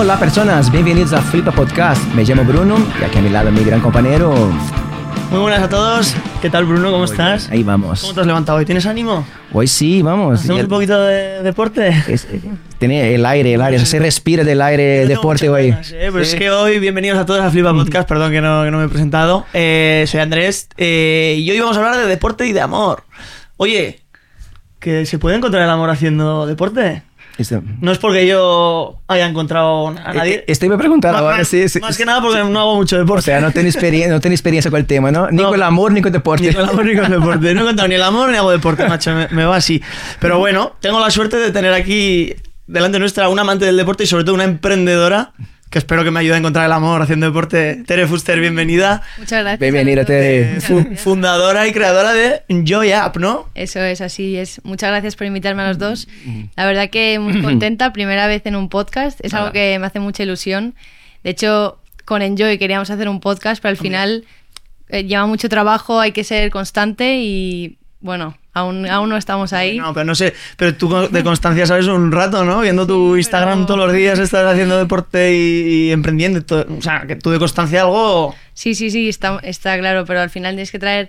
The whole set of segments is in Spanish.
Hola personas, bienvenidos a Flipa Podcast. Me llamo Bruno y aquí a mi lado mi gran compañero. Muy buenas a todos. ¿Qué tal, Bruno? ¿Cómo estás? Ahí vamos. ¿Cómo te has levantado hoy? ¿Tienes ánimo? Hoy sí, vamos. ¿Hacemos Ya- un poquito de deporte? es- eh, tiene el aire, el aire, se respira del aire Yo tengo deporte muchas hoy. ganas, ¿eh? Pues Sí. es que hoy, bienvenidos a todos a Flipa Podcast, perdón que no, que no me he presentado. Eh, soy Andrés eh, y hoy vamos a hablar de deporte y de amor. Oye, ¿que se puede encontrar el amor haciendo deporte? Este- No es porque yo haya encontrado a nadie. Eh, Este me preguntaba más, ahora, más- sí, sí. más que nada porque no hago mucho O deporte. sea, no tiene experiencia, no tiene experiencia con el tema, ¿no? Ni No. con el amor ni con deporte. Ni con el amor ni con el deporte. No he contado ni el amor ni hago deporte, macho. Me, me va así. Pero bueno, tengo la suerte de tener aquí delante nuestra una amante del deporte y sobre todo una emprendedora que espero que me ayude a encontrar el amor haciendo deporte. Tere Fuster, bienvenida. Muchas gracias. Bienvenida. Tere. Fundadora y creadora de Joy App, ¿no? Eso es, así es. Muchas gracias por invitarme a los dos. La verdad que muy contenta, primera vez en un podcast. Es algo que me hace mucha ilusión. De hecho, con Enjoy queríamos hacer un podcast, pero al final eh, lleva mucho trabajo, hay que ser constante y bueno, aún, aún no estamos ahí. No, pero no sé, pero tú de constancia sabes un rato, ¿no? Viendo tu Instagram pero- todos los días, estás haciendo deporte y, y emprendiendo. y todo. O sea, que tú de constancia algo... Sí, sí, sí, está, está claro, pero al final tienes que traer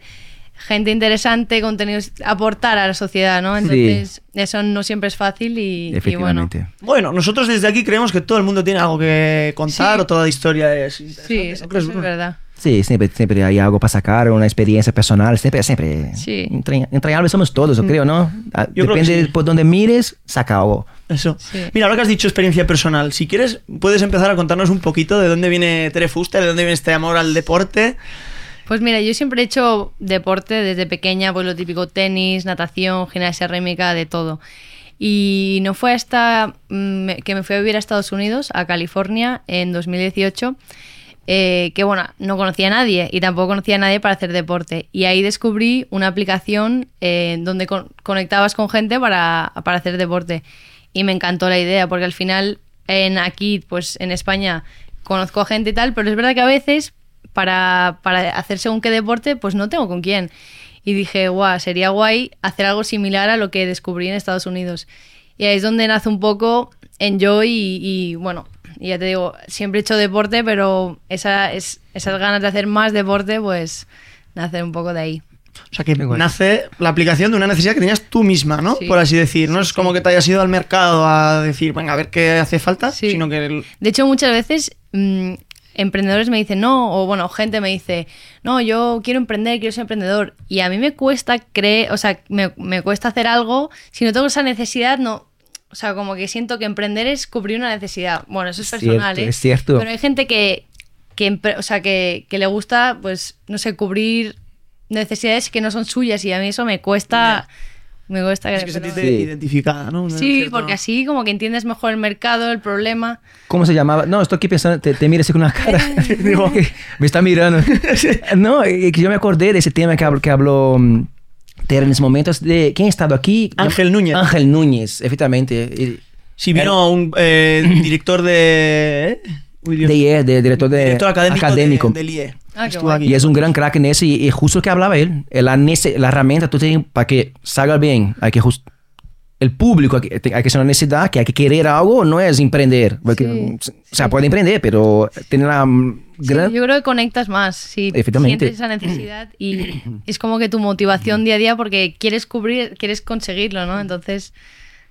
gente interesante, contenidos, aportar a la sociedad, ¿no? Entonces, eso no siempre es fácil y, y bueno. Efectivamente. Bueno, nosotros desde aquí creemos que todo el mundo tiene algo que contar Sí. o toda historia es Sí, interesante, eso, ¿no crees, eso es verdad. Sí, siempre, siempre hay algo para sacar, una experiencia personal, siempre, siempre. Sí. Entrañ- Entrañables somos todos, yo creo, ¿no? Ah, Yo creo Depende sí. por donde mires, saca algo. Eso. Sí. Mira, ahora que has dicho experiencia personal, si quieres, puedes empezar a contarnos un poquito de dónde viene Tere Fuster, de dónde viene este amor al deporte. Pues mira, yo siempre he hecho deporte desde pequeña, pues lo típico tenis, natación, gimnasia rítmica, de todo. Y no fue hasta mm, que me fui a vivir a Estados Unidos, a California, en 2018, eh, que bueno, no conocía a nadie y tampoco conocía a nadie para hacer deporte. Y ahí descubrí una aplicación eh, donde con- conectabas con gente para, para hacer deporte. Y me encantó la idea, porque al final en aquí, pues en España, conozco a gente y tal, pero es verdad que a veces para, para hacer según qué deporte, pues no tengo con quién. Y dije, guau, sería guay hacer algo similar a lo que descubrí en Estados Unidos. Y ahí es donde nace un poco Enjoy y, y, bueno, y ya te digo, siempre he hecho deporte, pero esa, es, esas ganas de hacer más deporte, pues nace un poco de ahí. O sea, que Qué guay. nace la aplicación de una necesidad que tenías tú misma, ¿no? Sí. Por así decir. No es como que te hayas ido al mercado a decir, venga, a ver qué hace falta, Sí. sino que... el- De hecho, muchas veces mm, emprendedores me dicen, no, o bueno, gente me dice, no, yo quiero emprender, quiero ser emprendedor. Y a mí me cuesta creer, o sea, me, me cuesta hacer algo, si no tengo esa necesidad, no. O sea, como que siento que emprender es cubrir una necesidad. Bueno, eso es personal, cierto, ¿eh? es cierto. Pero hay gente que, que, o sea, que, que le gusta, pues, no sé, cubrir necesidades que no son suyas y a mí eso me cuesta... Me cuesta Es que pero- sentiste Sí. identificada, ¿no? Sí, Cierto. porque así como que entiendes mejor el mercado, el problema. ¿Cómo se llamaba? No, estoy aquí pensando, te, te mira así con una cara. Digo, me está mirando. No, que yo me acordé de ese tema que habló, que habló mm, Tere en ese momento. es de ¿Quién ha estado aquí? Ángel Núñez. Ángel Núñez, efectivamente. Sí, vino un eh, director de... ¿eh? De IE, de director de director académico, académico. de- del IE. Ah. Y es un gran crack en ese. Y, y justo lo que hablaba él. La, la herramienta tú tienes para que salga bien. Hay que just- el público, hay que, hay que ser una necesidad, que hay que querer algo, no es emprender. Porque, Sí, o sea, puede emprender, pero tener la mm, Sí, gran... yo creo que conectas más, si Efectivamente. sientes esa necesidad y es como que tu motivación día a día porque quieres cubrir, quieres conseguirlo, ¿no? Entonces,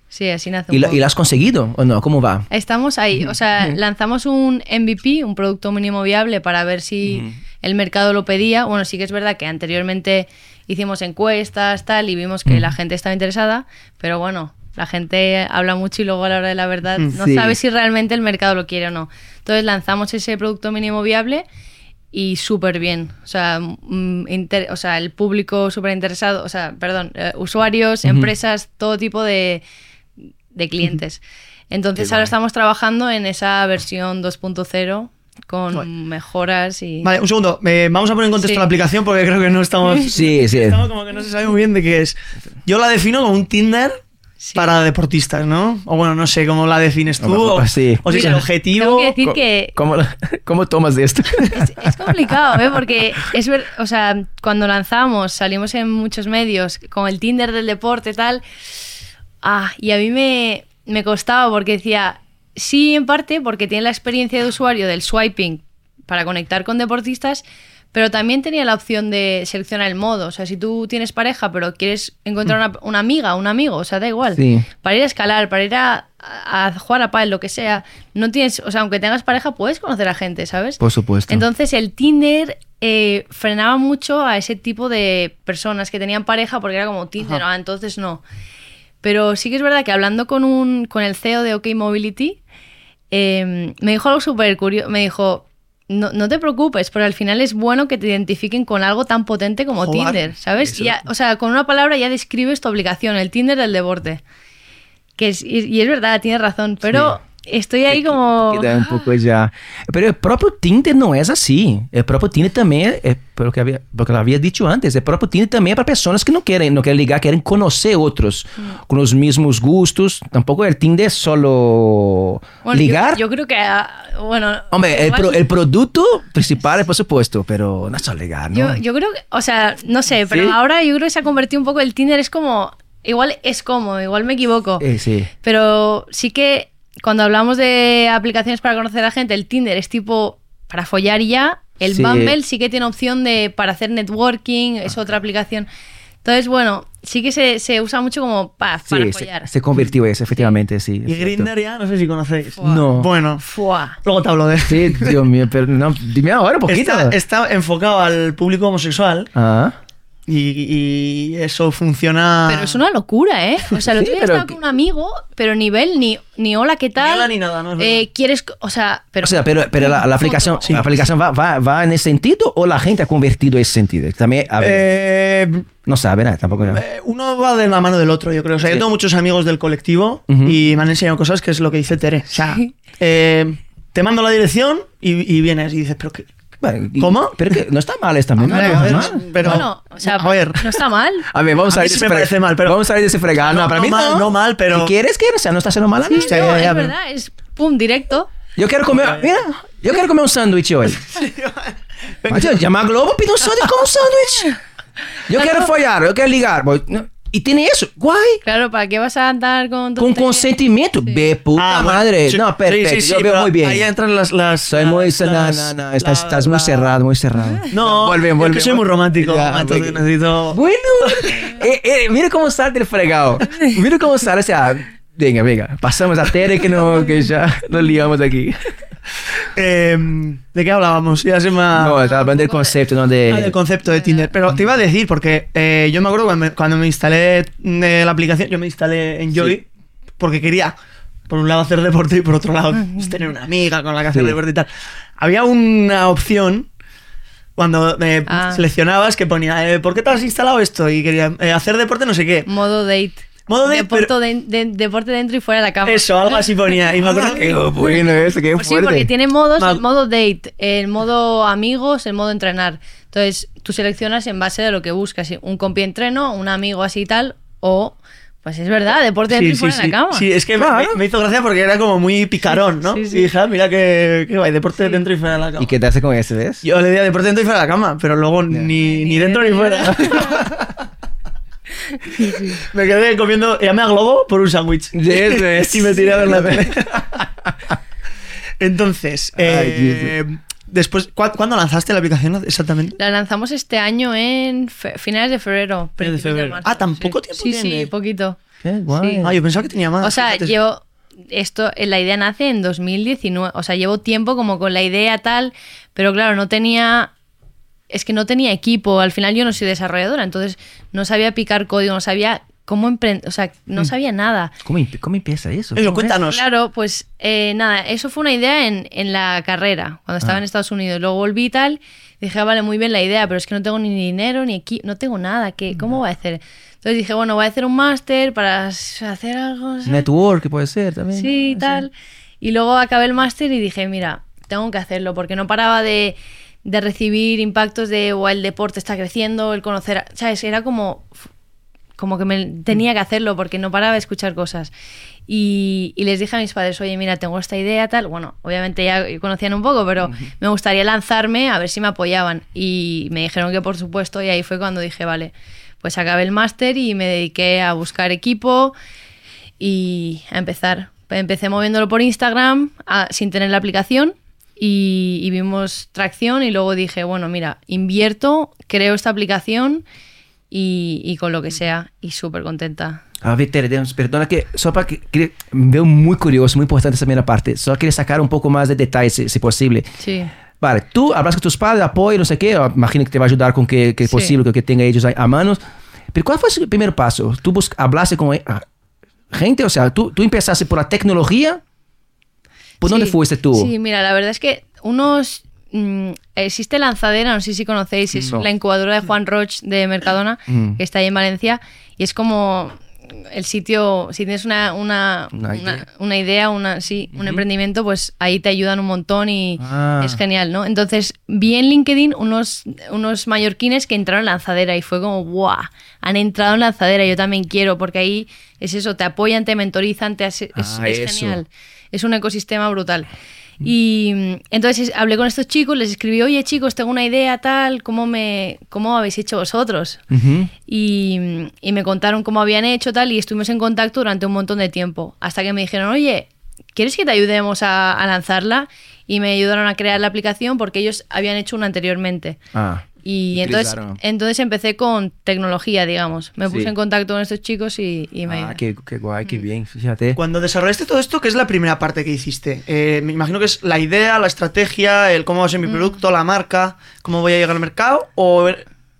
sí, así nace un ¿Y, poco. ¿Y la has conseguido o no? ¿Cómo va? Estamos ahí, o sea, lanzamos un MVP, un producto mínimo viable para ver si el mercado lo pedía. Bueno, sí que es verdad que anteriormente hicimos encuestas, tal, y vimos que la gente estaba interesada, pero bueno, la gente habla mucho y luego a la hora de la verdad no Sí. sabe si realmente el mercado lo quiere o no. Entonces lanzamos ese producto mínimo viable y súper bien. O sea, mm, inter- o sea, el público súper interesado, o sea, perdón, eh, usuarios, empresas, todo tipo de, de clientes. Entonces Qué ahora guay. estamos trabajando en esa versión 2.0 con mejoras y... Vale, un segundo. eh, vamos a poner en contexto Sí. la aplicación porque creo que no estamos... Sí, sí. Estamos como que no se sabe muy bien de qué es. Yo la defino como un Tinder Sí. para deportistas, ¿no? O bueno, no sé cómo la defines tú. O, sí. o si es el objetivo. Tengo que decir Co- que ¿Cómo, cómo tomas de esto? es, es complicado, ¿eh? Porque es ver, o sea, cuando lanzamos, salimos en muchos medios con el Tinder del deporte y tal. Ah, y a mí me, me costaba porque decía, sí, en parte, porque tiene la experiencia de usuario del swiping para conectar con deportistas, pero también tenía la opción de seleccionar el modo. O sea, si tú tienes pareja, pero quieres encontrar una, una amiga, un amigo, o sea, da igual. Sí. Para ir a escalar, para ir a, a jugar a pádel, lo que sea, no tienes, o sea, aunque tengas pareja, puedes conocer a gente, ¿sabes? Por supuesto. Entonces el Tinder eh, frenaba mucho a ese tipo de personas que tenían pareja porque era como Tinder, ah, entonces no. Pero sí que es verdad que hablando con, un, con el CEO de OK Mobility, eh, me dijo algo súper curioso. Me dijo, no, no te preocupes, porque al final es bueno que te identifiquen con algo tan potente como Joder, Tinder, ¿sabes? Ya- o sea, con una palabra ya describes tu aplicación, el Tinder del deporte. Que es, y, y es verdad, tienes razón, pero estoy ahí como... Que dá um pouco já. Pero o próprio Tinder não é assim. O próprio Tinder também é, pelo que havia, pelo que eu havia dito antes, o próprio Tinder também é para pessoas que não querem, não querem ligar, querem conhecer outros com os mesmos gustos. Tampouco o Tinder é solo Bueno, ligar. Yo, creo que, ah, bueno... Hombre, el, pro- el producto principal es por supuesto, pero no es solo ligar, ¿no? Yo, yo creo que, o sea, no sé, pero ¿Sí? ahora yo creo que se ha convertido un poco el Tinder, es como, igual es como, igual me equivoco, Eh, sí. pero sí que cuando hablamos de aplicaciones para conocer a gente, el Tinder es tipo para follar y ya, el Sí. Bumble sí que tiene opción de para hacer networking, es otra aplicación. Entonces, bueno, sí que se, se usa mucho como pa- Sí, para se, follar. se convirtió eso, efectivamente, sí. Y es cierto. Grinder ya, no sé si conocéis. No. Bueno, Fua. luego te hablo de Sí, Dios mío, pero no, dime ahora un poquito. Está, está enfocado al público homosexual Ah, y, y eso funciona. Pero es una locura, ¿eh? O sea, lo Sí, otro día pero estaba que- con un amigo, pero nivel ni, ni hola, ¿qué tal? hola ni nada, ¿no? Es verdad. Eh, ¿Quieres, o sea, pero... o sea, pero, pero la, la aplicación, la aplicación va, va, va en ese sentido o la gente ha convertido ese sentido. También, a ver, Eh, no sabe nada, tampoco. eh, uno va de la mano del otro, yo creo. O sea, Sí. yo tengo muchos amigos del colectivo y me han enseñado cosas que es lo que dice Tere. O sea, Sí. eh, te mando la dirección y, y vienes y dices, pero qué. Bueno, y- ¿Cómo? Pero que no está mal esta. A a ver, pero- bueno, o sea, a ver. no está mal. A ver, vamos A a, sí de me ese parece mal, pero- Vamos a salir de ese fregado. No, No, para no mí mal, no. no mal, pero- Si quieres, quieres. O sea, no está haciendo mal a Sí, nada. Sí, no, ya, es ya, verdad, es pum, directo. Yo quiero comer. Mira, yo quiero comer un sándwich hoy. Macho, llama a Globo, pide un sándwich con un sándwich. Yo quiero follar, yo quiero ligar. Voy- no, Y tiene eso. Guay. Claro, ¿para qué vas a andar con... Con consentimiento. De puta Ah, madre. sí, no, perfecto. sí, sí, sí, yo veo muy bien. Ahí entran las. las Soy muy. las- no, no, las- no. Estás, la- estás muy la- cerrado, muy cerrado. No, Vuelve, es vuelve. que soy muy romántico. Ya, entonces necesito. Bueno, eh, eh, mira cómo sale el fregado. Mira cómo sale. O sea, venga, venga. Pasamos a Tere que, no, que ya nos liamos aquí. Eh, ¿De qué hablábamos? Ya se me ha- No, estaba hablando del concepto, ¿no? De, Ah, del concepto de Tinder. Pero te iba a decir, porque eh, yo me acuerdo cuando me, cuando me instalé eh, la aplicación, yo me instalé en Joy, Sí. porque quería, por un lado, hacer deporte y por otro lado, pues, tener una amiga con la que hacer Sí. deporte y tal. Había una opción cuando eh, Ah. seleccionabas que ponía, eh, ¿por qué te has instalado esto? Y quería eh, hacer deporte no sé qué. Modo date. Modo date, Deporte, pero- de- de- deporte dentro y fuera de la cama. Eso, algo así ponía. Y me acuerdo Qué que... bueno eso, qué Pues sí, fuerte. porque tiene modos, el modo date, el modo amigos, el modo entrenar. Entonces, tú seleccionas en base de lo que buscas, un compi entreno, un amigo así y tal, o, pues es verdad, deporte dentro y fuera de la cama. Sí, es que me- Claro. me, me hizo gracia porque era como muy picarón, ¿no? Sí, sí. Y dije, ah, mira que, que guay, deporte dentro y fuera de la cama. ¿Y qué te hace con ese, ves? Yo le di a deporte dentro y fuera de la cama, pero luego ni, ni dentro ni fuera. me quedé comiendo, llamé a Globo por un sándwich. Eso es. y me tiré a ver la tele. Entonces, Ay, eh, después, ¿cu- ¿cuándo lanzaste la aplicación exactamente? La lanzamos este año en finales de febrero. Finales de principios febrero. marzo, Ah, ¿tan poco sí. tiempo Sí, tiene? sí, poquito. Qué guay. Ah, yo pensaba que tenía más. O sea, fíjate. yo esto, eh, la idea nace en 2019, o sea, llevo tiempo como con la idea tal, pero claro, no tenía, es que no tenía equipo, al final yo no soy desarrolladora, entonces no sabía picar código, no sabía cómo emprender, o sea, no sabía nada. ¿Cómo, cómo empieza eso? Cuéntanos. Claro, pues eh, nada, eso fue una idea en, en la carrera, cuando estaba Ah. en Estados Unidos. Luego volví y tal, dije, ah, vale, muy bien la idea, pero es que no tengo ni dinero, ni equipo, no tengo nada, ¿qué, ¿cómo voy a hacer? Entonces dije, bueno, voy a hacer un máster para hacer algo. ¿sabes? Network puede ser también. Sí, tal. Y luego acabé el máster y dije, mira, tengo que hacerlo, porque no paraba de, de recibir impactos de, o el deporte está creciendo, el conocer, ¿sabes? Era como, como que me tenía que hacerlo, porque no paraba de escuchar cosas. Y, y les dije a mis padres, oye, mira, tengo esta idea, tal. Bueno, obviamente ya conocían un poco, pero me gustaría lanzarme a ver si me apoyaban. Y me dijeron que por supuesto, y ahí fue cuando dije, vale, pues acabé el máster y me dediqué a buscar equipo y a empezar. Empecé moviéndolo por Instagram a- sin tener la aplicación y, y vimos tracción y luego dije, bueno, mira, invierto, creo esta aplicación y, y con lo que sea y súper contenta. A ver, Tere, perdona que só para que, que veo muy curioso, muy importante esa primera parte. Só quería sacar un poco más de detalles, si, si posible. Sí. Vale, tú hablas con tus padres, apoyo, no sé qué, imagino que te va a ayudar con que, que es Sí. posible, que, que tenga ellos a, a manos. Pero ¿cuál fue el primer paso? ¿Tú hablaste con eh, ah, gente? O sea, ¿tú, tú empezaste por la tecnología? ¿Por dónde Sí. fuiste tú? Sí, mira, la verdad es que unos... mm, existe Lanzadera, no sé si conocéis, es No. la incubadora de Juan Roch de Mercadona, Mm. que está ahí en Valencia, y es como el sitio, si tienes una, una, Una idea. una idea, una, sí, un emprendimiento, pues ahí te ayudan un montón y Ah. es genial, ¿no? Entonces vi en LinkedIn unos, unos mallorquines que entraron en Lanzadera y fue como, ¡guau! Han entrado en Lanzadera, yo también quiero, porque ahí es eso, te apoyan, te mentorizan, te hace- es, Ah, es genial. Es un ecosistema brutal. Y mm, entonces hablé con estos chicos, les escribí, oye chicos, tengo una idea tal, ¿cómo, me, cómo habéis hecho vosotros? Y, y me contaron cómo habían hecho tal y estuvimos en contacto durante un montón de tiempo. Hasta que me dijeron, oye, ¿quieres que te ayudemos a, a lanzarla? Y me ayudaron a crear la aplicación porque ellos habían hecho una anteriormente. Ah, Y entonces, entonces empecé con tecnología, digamos. Me puse Sí. en contacto con estos chicos y, y me ah qué, qué guay, qué bien, fíjate. Cuando desarrollaste todo esto, ¿qué es la primera parte que hiciste? Eh, me imagino que es la idea, la estrategia, el cómo va a ser mi Mm. producto, la marca, cómo voy a llegar al mercado, o,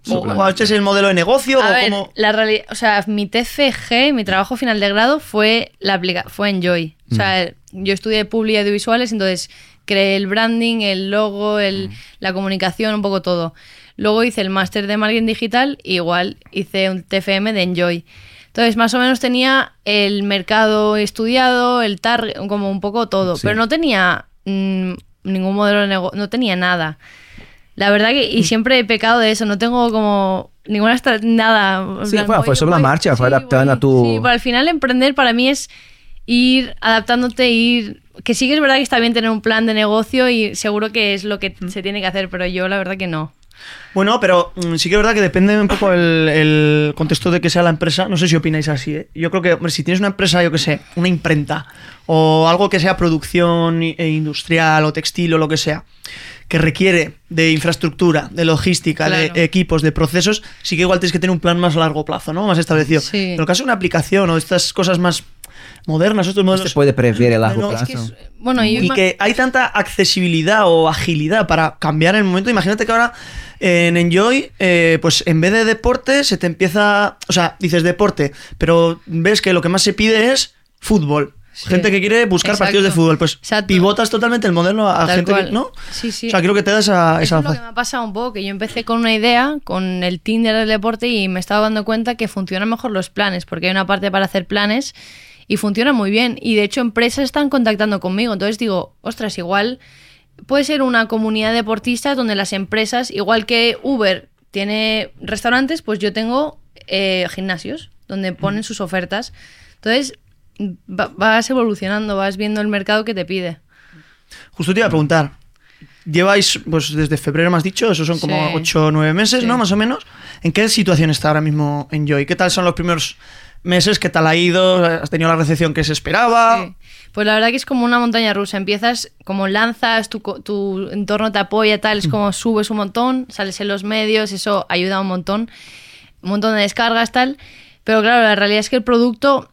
o, o este es el modelo de negocio, A o ver, cómo... la realidad, o sea, mi TFG, mi trabajo final de grado fue la aplica fue en Joy. O sea, yo estudié publi y audiovisuales, entonces creé el branding, el logo, el, la comunicación, un poco todo. Luego hice el máster de marketing digital, igual hice un TFM de Enjoy. Entonces, más o menos tenía el mercado estudiado, el target, como un poco todo, Sí. pero no tenía mm, ningún modelo de negocio, no tenía nada. La verdad que, Mm. y siempre he pecado de eso, no tengo como ninguna nada. Sí, plan, fue- voy- fue sobre la marcha, fue adaptando a tu- Sí, pero al final emprender para mí es ir adaptándote, ir... Que sí que es verdad que está bien tener un plan de negocio y seguro que es lo que Mm. se tiene que hacer, pero yo la verdad que no. Bueno, pero mm, sí que es verdad que depende un poco el, el contexto de que sea la empresa. No sé si opináis así, ¿eh? Yo creo que hombre, si tienes una empresa, yo que sé, una imprenta, o algo que sea producción e industrial o textil o lo que sea, que requiere de infraestructura, de logística, Claro. de equipos, de procesos, sí que igual tienes que tener un plan más a largo plazo, ¿no? Más establecido. Sí. Pero en el caso de una aplicación o estas cosas más modernas, estos No modelos... se puede prever a largo No, es plazo. que es- bueno, Y que hay tanta accesibilidad o agilidad para cambiar en el momento. Imagínate que ahora en Enjoy, eh, pues en vez de deporte, se te empieza. O sea, dices deporte, pero ves que lo que más se pide es fútbol. Sí. Gente que quiere buscar Exacto. partidos de fútbol. Pues Exacto. pivotas totalmente el modelo a Tal gente que. ¿No? Sí, sí. O sea, creo que te da esa. Eso esa es lo que me ha pasado un poco, que yo empecé con una idea, con el Tinder del deporte, y me estaba dando cuenta que funcionan mejor los planes, porque hay una parte para hacer planes y funciona muy bien. Y de hecho, empresas están contactando conmigo. Entonces digo, ostras, igual puede ser una comunidad deportista donde las empresas, igual que Uber tiene restaurantes, pues yo tengo eh, gimnasios donde ponen sus ofertas. Entonces va- vas evolucionando, vas viendo el mercado que te pide. Justo te iba a preguntar. Lleváis, pues desde febrero me has dicho, esos son como Sí. 8 o 9 meses, Sí. ¿no? Más o menos. ¿En qué situación está ahora mismo Enjoy? ¿Qué tal son los primeros meses? ¿Qué tal ha ido? ¿Has tenido la recepción que se esperaba? Sí. Pues la verdad que es como una montaña rusa. Empiezas como lanzas, tu, co- tu entorno te apoya, tal, es como subes un montón, sales en los medios, eso ayuda un montón, un montón de descargas, tal. Pero claro, la realidad es que el producto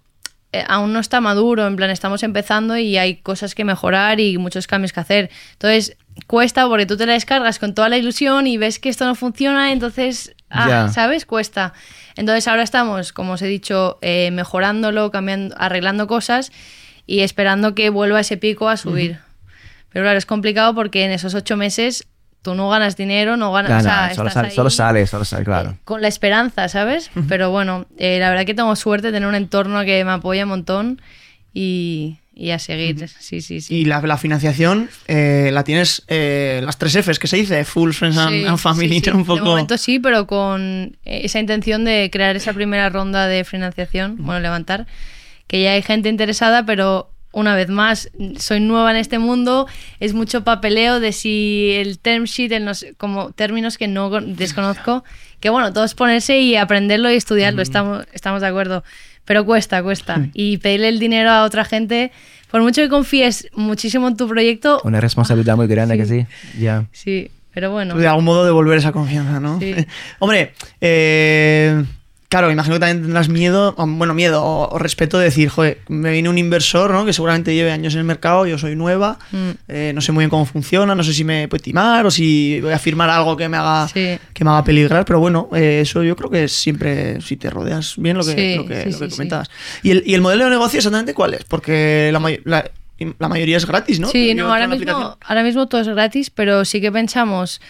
eh, aún no está maduro, en plan, estamos empezando y hay cosas que mejorar y muchos cambios que hacer. Entonces, cuesta porque tú te la descargas con toda la ilusión y ves que esto no funciona, entonces, ah. ¿sabes? Cuesta. Entonces ahora estamos, como os he dicho, eh, mejorándolo, cambiando, arreglando cosas y esperando que vuelva ese pico a subir. Pero claro, es complicado porque en esos ocho meses tú no ganas dinero, no ganas... Ya, o sea, sale, solo sale, solo sale, claro. eh, con la esperanza, ¿sabes? Pero bueno, eh, la verdad que tengo suerte de tener un entorno que me apoya un montón y, y a seguir. Sí, sí, sí. Y la, la financiación eh, la tienes, eh, las tres Fs que se dice, Full Friends and, Sí, and Family, sí, sí. un poco. De momento sí, pero con esa intención de crear esa primera ronda de financiación, bueno, levantar, que ya hay gente interesada, pero una vez más, soy nueva en este mundo, es mucho papeleo de si el term sheet, el no sé- como términos que no con- desconozco, que bueno, todo es ponerse y aprenderlo y estudiarlo, estamos, estamos de acuerdo. Pero cuesta, cuesta. Y pedirle el dinero a otra gente, por mucho que confíes muchísimo en tu proyecto, Una responsabilidad muy grande que sí. Ya. sí, pero bueno. De algún modo devolver esa confianza, ¿no? Sí. Hombre, eh, claro, imagino que también tendrás miedo, bueno, miedo o, o respeto de decir, joder, me viene un inversor, ¿no? Que seguramente lleve años en el mercado, yo soy nueva, Mm. eh, no sé muy bien cómo funciona, no sé si me puede timar o si voy a firmar algo que me haga, Sí. que me haga peligrar, pero bueno, eh, eso yo creo que es siempre, si te rodeas bien lo que, Sí, lo que, sí, lo que sí, sí. comentabas. ¿Y el, ¿Y el modelo de negocio exactamente cuál es? Porque la, la, la mayoría es gratis, ¿no? Sí, Yo no, ahora mismo, ahora mismo todo es gratis, pero sí que pensamos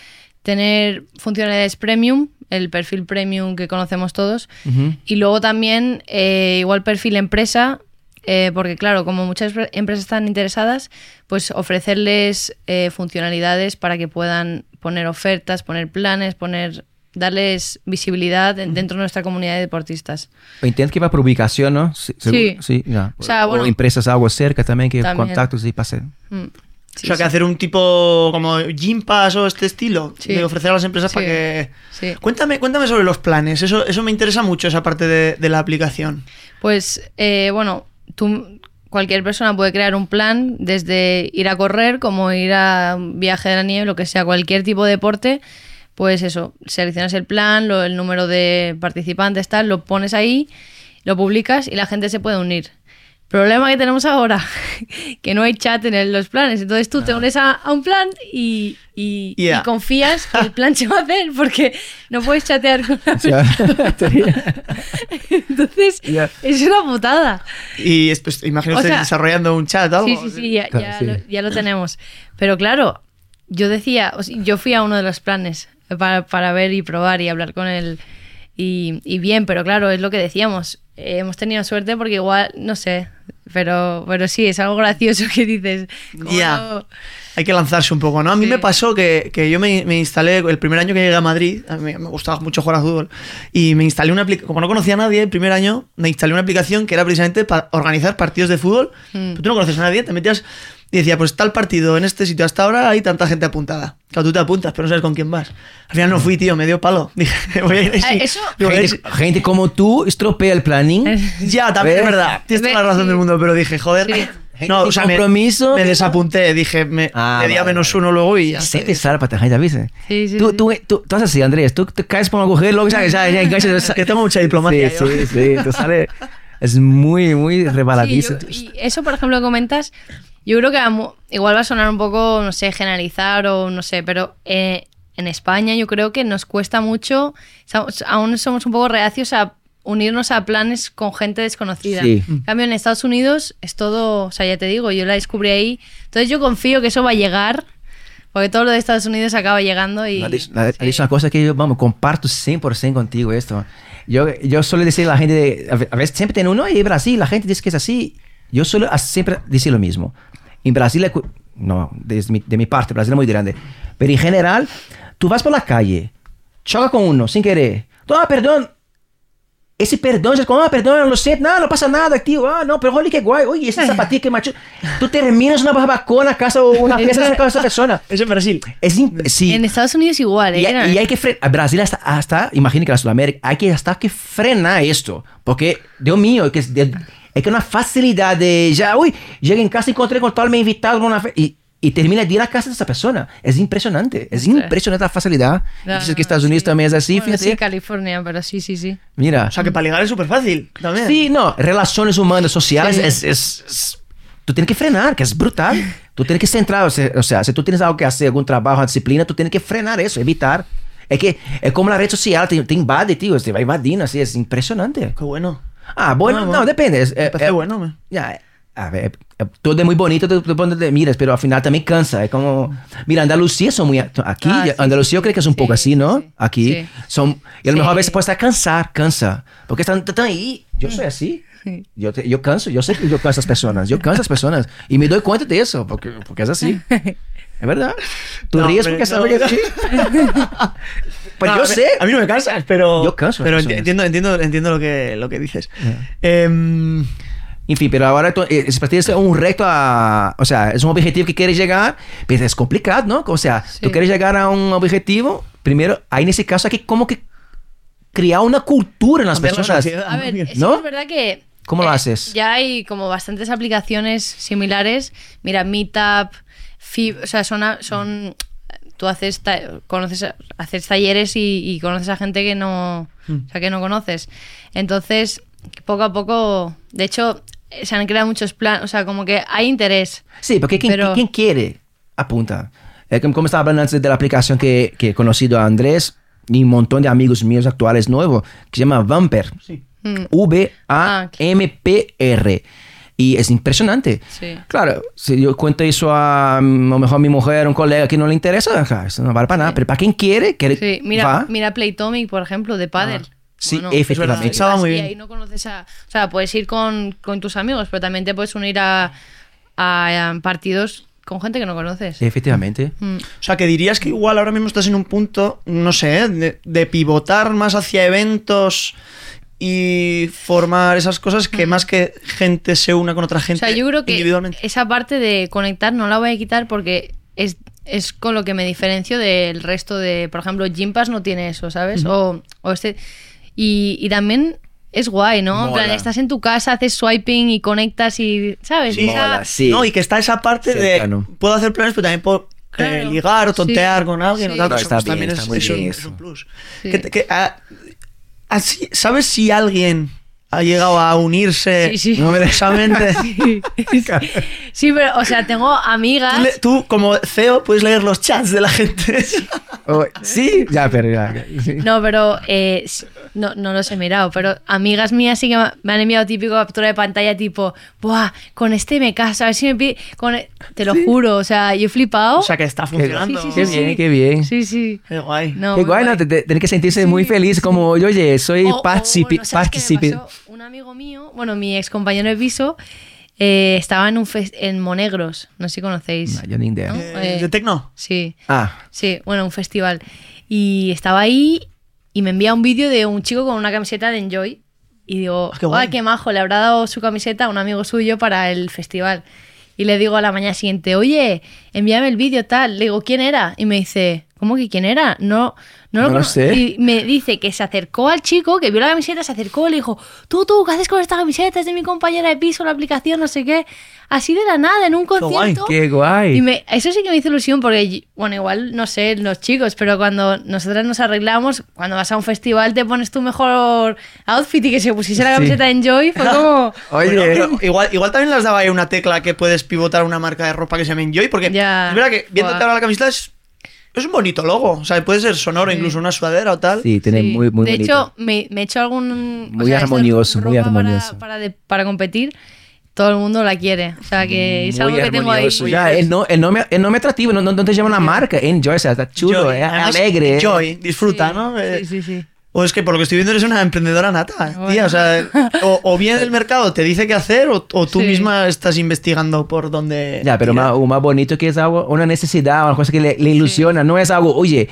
tener funcionalidades premium, el perfil premium que conocemos todos, Ujú. y luego también eh, igual perfil empresa, eh, porque claro, como muchas pre- empresas están interesadas, pues ofrecerles eh, funcionalidades para que puedan poner ofertas, poner planes, poner darles visibilidad en- dentro de nuestra comunidad de deportistas. Entiendo que va por ubicación, ¿no? Sí. seguro- Sí. ya. O sea, bueno- empresas algo cerca también que También. contactos y pase. Mm, O sea, que hacer un tipo como Gym Pass o este estilo de ofrecer a las empresas para que... Cuéntame, cuéntame sobre los planes, eso, eso me interesa mucho, esa parte de, de la aplicación. Pues eh, bueno, tú, cualquier persona puede crear un plan desde ir a correr como ir a un viaje de la nieve, lo que sea, cualquier tipo de deporte. Pues eso, seleccionas el plan, lo- el número de participantes, tal, lo pones ahí, lo publicas y la gente se puede unir. Problema que tenemos ahora, que no hay chat en el- los planes. Entonces tú te unes a, a un plan y, y- y Yeah. confías que el plan se va a hacer porque no puedes chatear con la Ya. Entonces, Yeah. es una putada. Y es- pues, imagino O sea, desarrollando un chat o algo. Sí, sí, sí, ya, Claro, ya sí. Lo, ya lo tenemos. Pero claro, yo decía, o sea, yo fui a uno de los planes para, para ver y probar y hablar con él. Y, y bien, pero claro, es lo que decíamos. eh, hemos tenido suerte porque igual, no sé, pero, pero sí, es algo gracioso que dices. ¿cómo Ya. no? Hay que lanzarse un poco, ¿no? A mí Sí. me pasó que, que yo me, me instalé, el primer año que llegué a Madrid, a mí me gustaba mucho jugar a fútbol, y me instalé una aplicación, como no conocía a nadie el primer año, me instalé una aplicación que era precisamente para organizar partidos de fútbol. Mm. Tú no conoces a nadie, te metías y decía, pues tal partido en este sitio hasta ahora hay tanta gente apuntada. Claro, tú te apuntas, pero no sabes con quién vas. Al final no fui, tío, me dio palo. Dije, voy a ir. Ah, eso- Digo, gente, gente como tú estropea el planning. Ya, también es verdad. Tienes toda la razón sí. del mundo, pero dije, joder. Sí. No, o sea, me- compromiso. Me, desapunté, dije, me, Ah, me di a vale, menos uno luego y ya. Se te sale para gente, ¿viste? Sí, sí, tú. Tú, tú, tú haces así, Andrés. Tú te caes por un agujero, luego ya, ya, ya enganchas. Que tengo mucha diplomacia. Sí, yo. sí, sí. Tú sale. Es muy, muy Sí, rebaladizo. yo- y eso, por ejemplo, comentas, yo creo que igual va a sonar un poco, no sé, generalizar o no sé, pero eh, en España yo creo que nos cuesta mucho, aún somos un poco reacios a unirnos a planes con gente desconocida. Sí. En cambio, en Estados Unidos es todo, o sea, ya te digo, yo la descubrí ahí. Entonces yo confío que eso va a llegar, porque todo lo de Estados Unidos acaba llegando y... Dicho una cosa que yo, vamos, comparto 100% contigo esto. Yo, yo suelo decir a la gente, a ve- a veces siempre tiene uno y Brasil, la gente dice que es así. Yo suelo siempre decir lo mismo. En Brasil, es no, desde mi- de mi parte, Brasil es muy grande. Pero en general, tú vas por la calle, choca con uno sin querer. Ah, perdón. Ese perdón, es como, ah, perdón, lo siento, no, no pasa nada, tío. Ah, no, pero olha que guay. Oye, esa zapatilla que macho. Tú terminas una barbacona a casa o una fiesta en casa de esa persona. Eso en Brasil. Es sí. En Estados Unidos igual, ¿eh? Y, hay- y hay que frenar. Brasil hasta, hasta, imagina que la Sudamérica, hay que hasta que frenar esto. Porque, Dios mío, es que es, de- es que una facilidad de ya, uy, llegué en casa y encontré con tal, me invitado a una fe- y, y termina de ir a casa de esa persona. Es impresionante. Es impresionante la facilidad. Y dices que Estados Unidos Sí. también es así, Bueno, fíjate. Sí, California, pero sí, sí, sí. Mira. O sea, que para ligar es súper fácil también. Sí, no, relaciones humanas, sociales, Sí. es, es- es- Tú tienes que frenar, que es brutal. Tú tienes que centrar, o sea, o sea, si tú tienes algo que hacer, algún trabajo, disciplina, tú tienes que frenar eso, evitar. Es que es como la red social, te, te invade, tío, te va invadiendo, así, es impresionante. Qué bueno. Ah, bueno, Ah, no, bueno. depende. es, Me eh, eh, bueno. me- Ya, a ver, eh, todo es muy bonito, pones de miras, pero al final también cansa. Es como, mira, Andalucía son muy. Aquí, Ah, sí, Andalucía yo creo que es un sí, poco así, ¿no? sí, Aquí sí. son. Y a lo Sí. mejor a veces puede estar cansar, cansa. Porque están, están ahí. Yo soy así. Sí. Yo, te- yo canso, yo sé que yo canso a esas personas. Yo canso a esas personas. Y me doy cuenta de eso, porque, porque es así. ¿Es verdad? Tú No, ríes porque no. sabes que es así. pues No, yo a mí- sé. A mí no me cansas, pero. Yo canso Pero las entiendo, entiendo, entiendo lo que, lo que dices. Yeah. Em, En fin, pero ahora tú- eh, es para ti es un reto a... O sea, es un objetivo que quieres llegar, pero es complicado, ¿no? O sea, tú Sí. quieres llegar a un objetivo, primero, ahí en ese caso hay que como que crear una cultura en las la personas. A ver, ¿No? es verdad que ¿Cómo lo Eh, haces? Ya hay como bastantes aplicaciones similares. Mira, Meetup, Fib, o sea, son, son tú haces ta- conoces haces talleres y, y conoces a gente que no, o sea, que no conoces. Entonces, poco a poco, de hecho, se han creado muchos planes, o sea, como que hay interés. Sí, porque quien, Pero- quien quiere, apunta. Eh, como, estaba hablando antes de la aplicación que, que he conocido a Andrés y un montón de amigos míos actuales nuevos, que se llama Vamper. Sí. Mm. V-A-M-P-R. Y es impresionante. Sí. Claro, si yo cuento eso a, mm, a lo mejor a mi mujer, a un colega que no le interesa, eso no vale para nada. Pero para quien quiere, quiere Sí, mira, va. mira Playtomic, por ejemplo, de pádel. Sí, Bueno, efectivamente. Estaba y ahí no conoces a... O sea, puedes ir con, con tus amigos, pero también te puedes unir a, a, a partidos con gente que no conoces. Efectivamente. Mm. O sea, que dirías que igual ahora mismo estás en un punto, no sé, ¿eh? de, de pivotar más hacia eventos y formar esas cosas que más que gente se una con otra O gente sea, yo creo que individualmente. esa parte de conectar no la voy a quitar porque es, es con lo que me diferencio del resto de... Por ejemplo, Gympass no tiene eso, ¿sabes? o, o este... Y, y también... Es guay, ¿no? En plan, estás en tu casa, haces swiping y conectas y, ¿sabes? Sí. Esa- Mola, sí. No, y que está esa parte Cercano. de puedo hacer planes, pero también puedo eh, ligar o tontear Sí. con alguien. o Sí. tal, No, pues, está bien, también está es, muy es un, bien es un eso. plus. Sí. Que que, ah, así- ¿Sabes si alguien ha llegado a unirse Sí, sí. numerosamente? Sí, pero, o sea, tengo amigas. Tú, le- tú, como CEO, puedes leer los chats de la gente. Oh, sí, ya, pero ya. No, pero eh, no, no los he mirado, pero amigas mías sí que me- han enviado típico captura de pantalla tipo, ¡buah! Con este me caso, a ver si me pide. Con e-". Te lo juro, o sea, yo he flipado. o sea, que está funcionando. Sí, sí, Qué sí, bien, sí. qué bien. Sí, sí. Qué guay. No, Qué muy guay, ¿no? Te- te- Tienes que sentirse muy feliz, como, oye, soy O- o, participi- bueno, Un amigo mío, bueno, mi ex compañero de piso, eh, estaba en un fes- en Monegros, no sé si conocéis. No, yo ni idea. ¿no? Eh, Eh, ¿De Tecno? Sí. Ah, Sí, bueno, un festival. Y estaba ahí y me envía un vídeo de un chico con una camiseta de Enjoy. Y digo, Ah, qué ¡guau, guay. qué majo! Le habrá dado su camiseta a un amigo suyo para el festival. Y le digo a la mañana siguiente, oye, envíame el vídeo tal. Le digo, ¿quién era? Y me dice, ¿cómo que quién era? No, no lo, No lo cono-". sé. Y me dice que se acercó al chico, que vio la camiseta, se acercó y le dijo, tú, tú, ¿qué haces con esta camiseta? Es de mi compañera de piso, la aplicación, no sé qué. Así de la nada, en un guay, concierto. qué guay. Y me- eso sí que me hizo ilusión porque, bueno, igual no sé los chicos, pero cuando nosotras nos arreglamos, cuando vas a un festival te pones tu mejor outfit y que se pusiese la Sí. camiseta de Enjoy fue como... Oye, Bueno, pero igual, igual también les daba ahí una tecla que puedes pivotar una marca de ropa que se llama Enjoy, porque Ya. es verdad que viéndote ahora la camiseta es, es un bonito logo. O sea, puede ser sonoro, incluso una sudadera o tal. sí, tiene Sí. muy, muy de bonito. hecho, me, me he hecho algún... Muy esto de armonioso, muy ropa para- armonioso. Para, de- para competir, todo el mundo la quiere. O sea, que es muy algo que tengo ahí. armonioso. Ya, el, no, el, nombre, el nombre atractivo, no, no, no te llama una marca, Enjoy, o sea, está chulo, es Además, alegre. Enjoy, disfruta, Sí, ¿no? Eh, Sí, sí, sí. O es que por lo que estoy viendo eres una emprendedora nata, Bueno. tía. O sea, o, o bien el mercado te dice qué hacer o, o tú Sí. misma estás investigando por dónde. Ya, pero más, más bonito que es algo, una necesidad, una cosa que le, le ilusiona. No es algo, oye,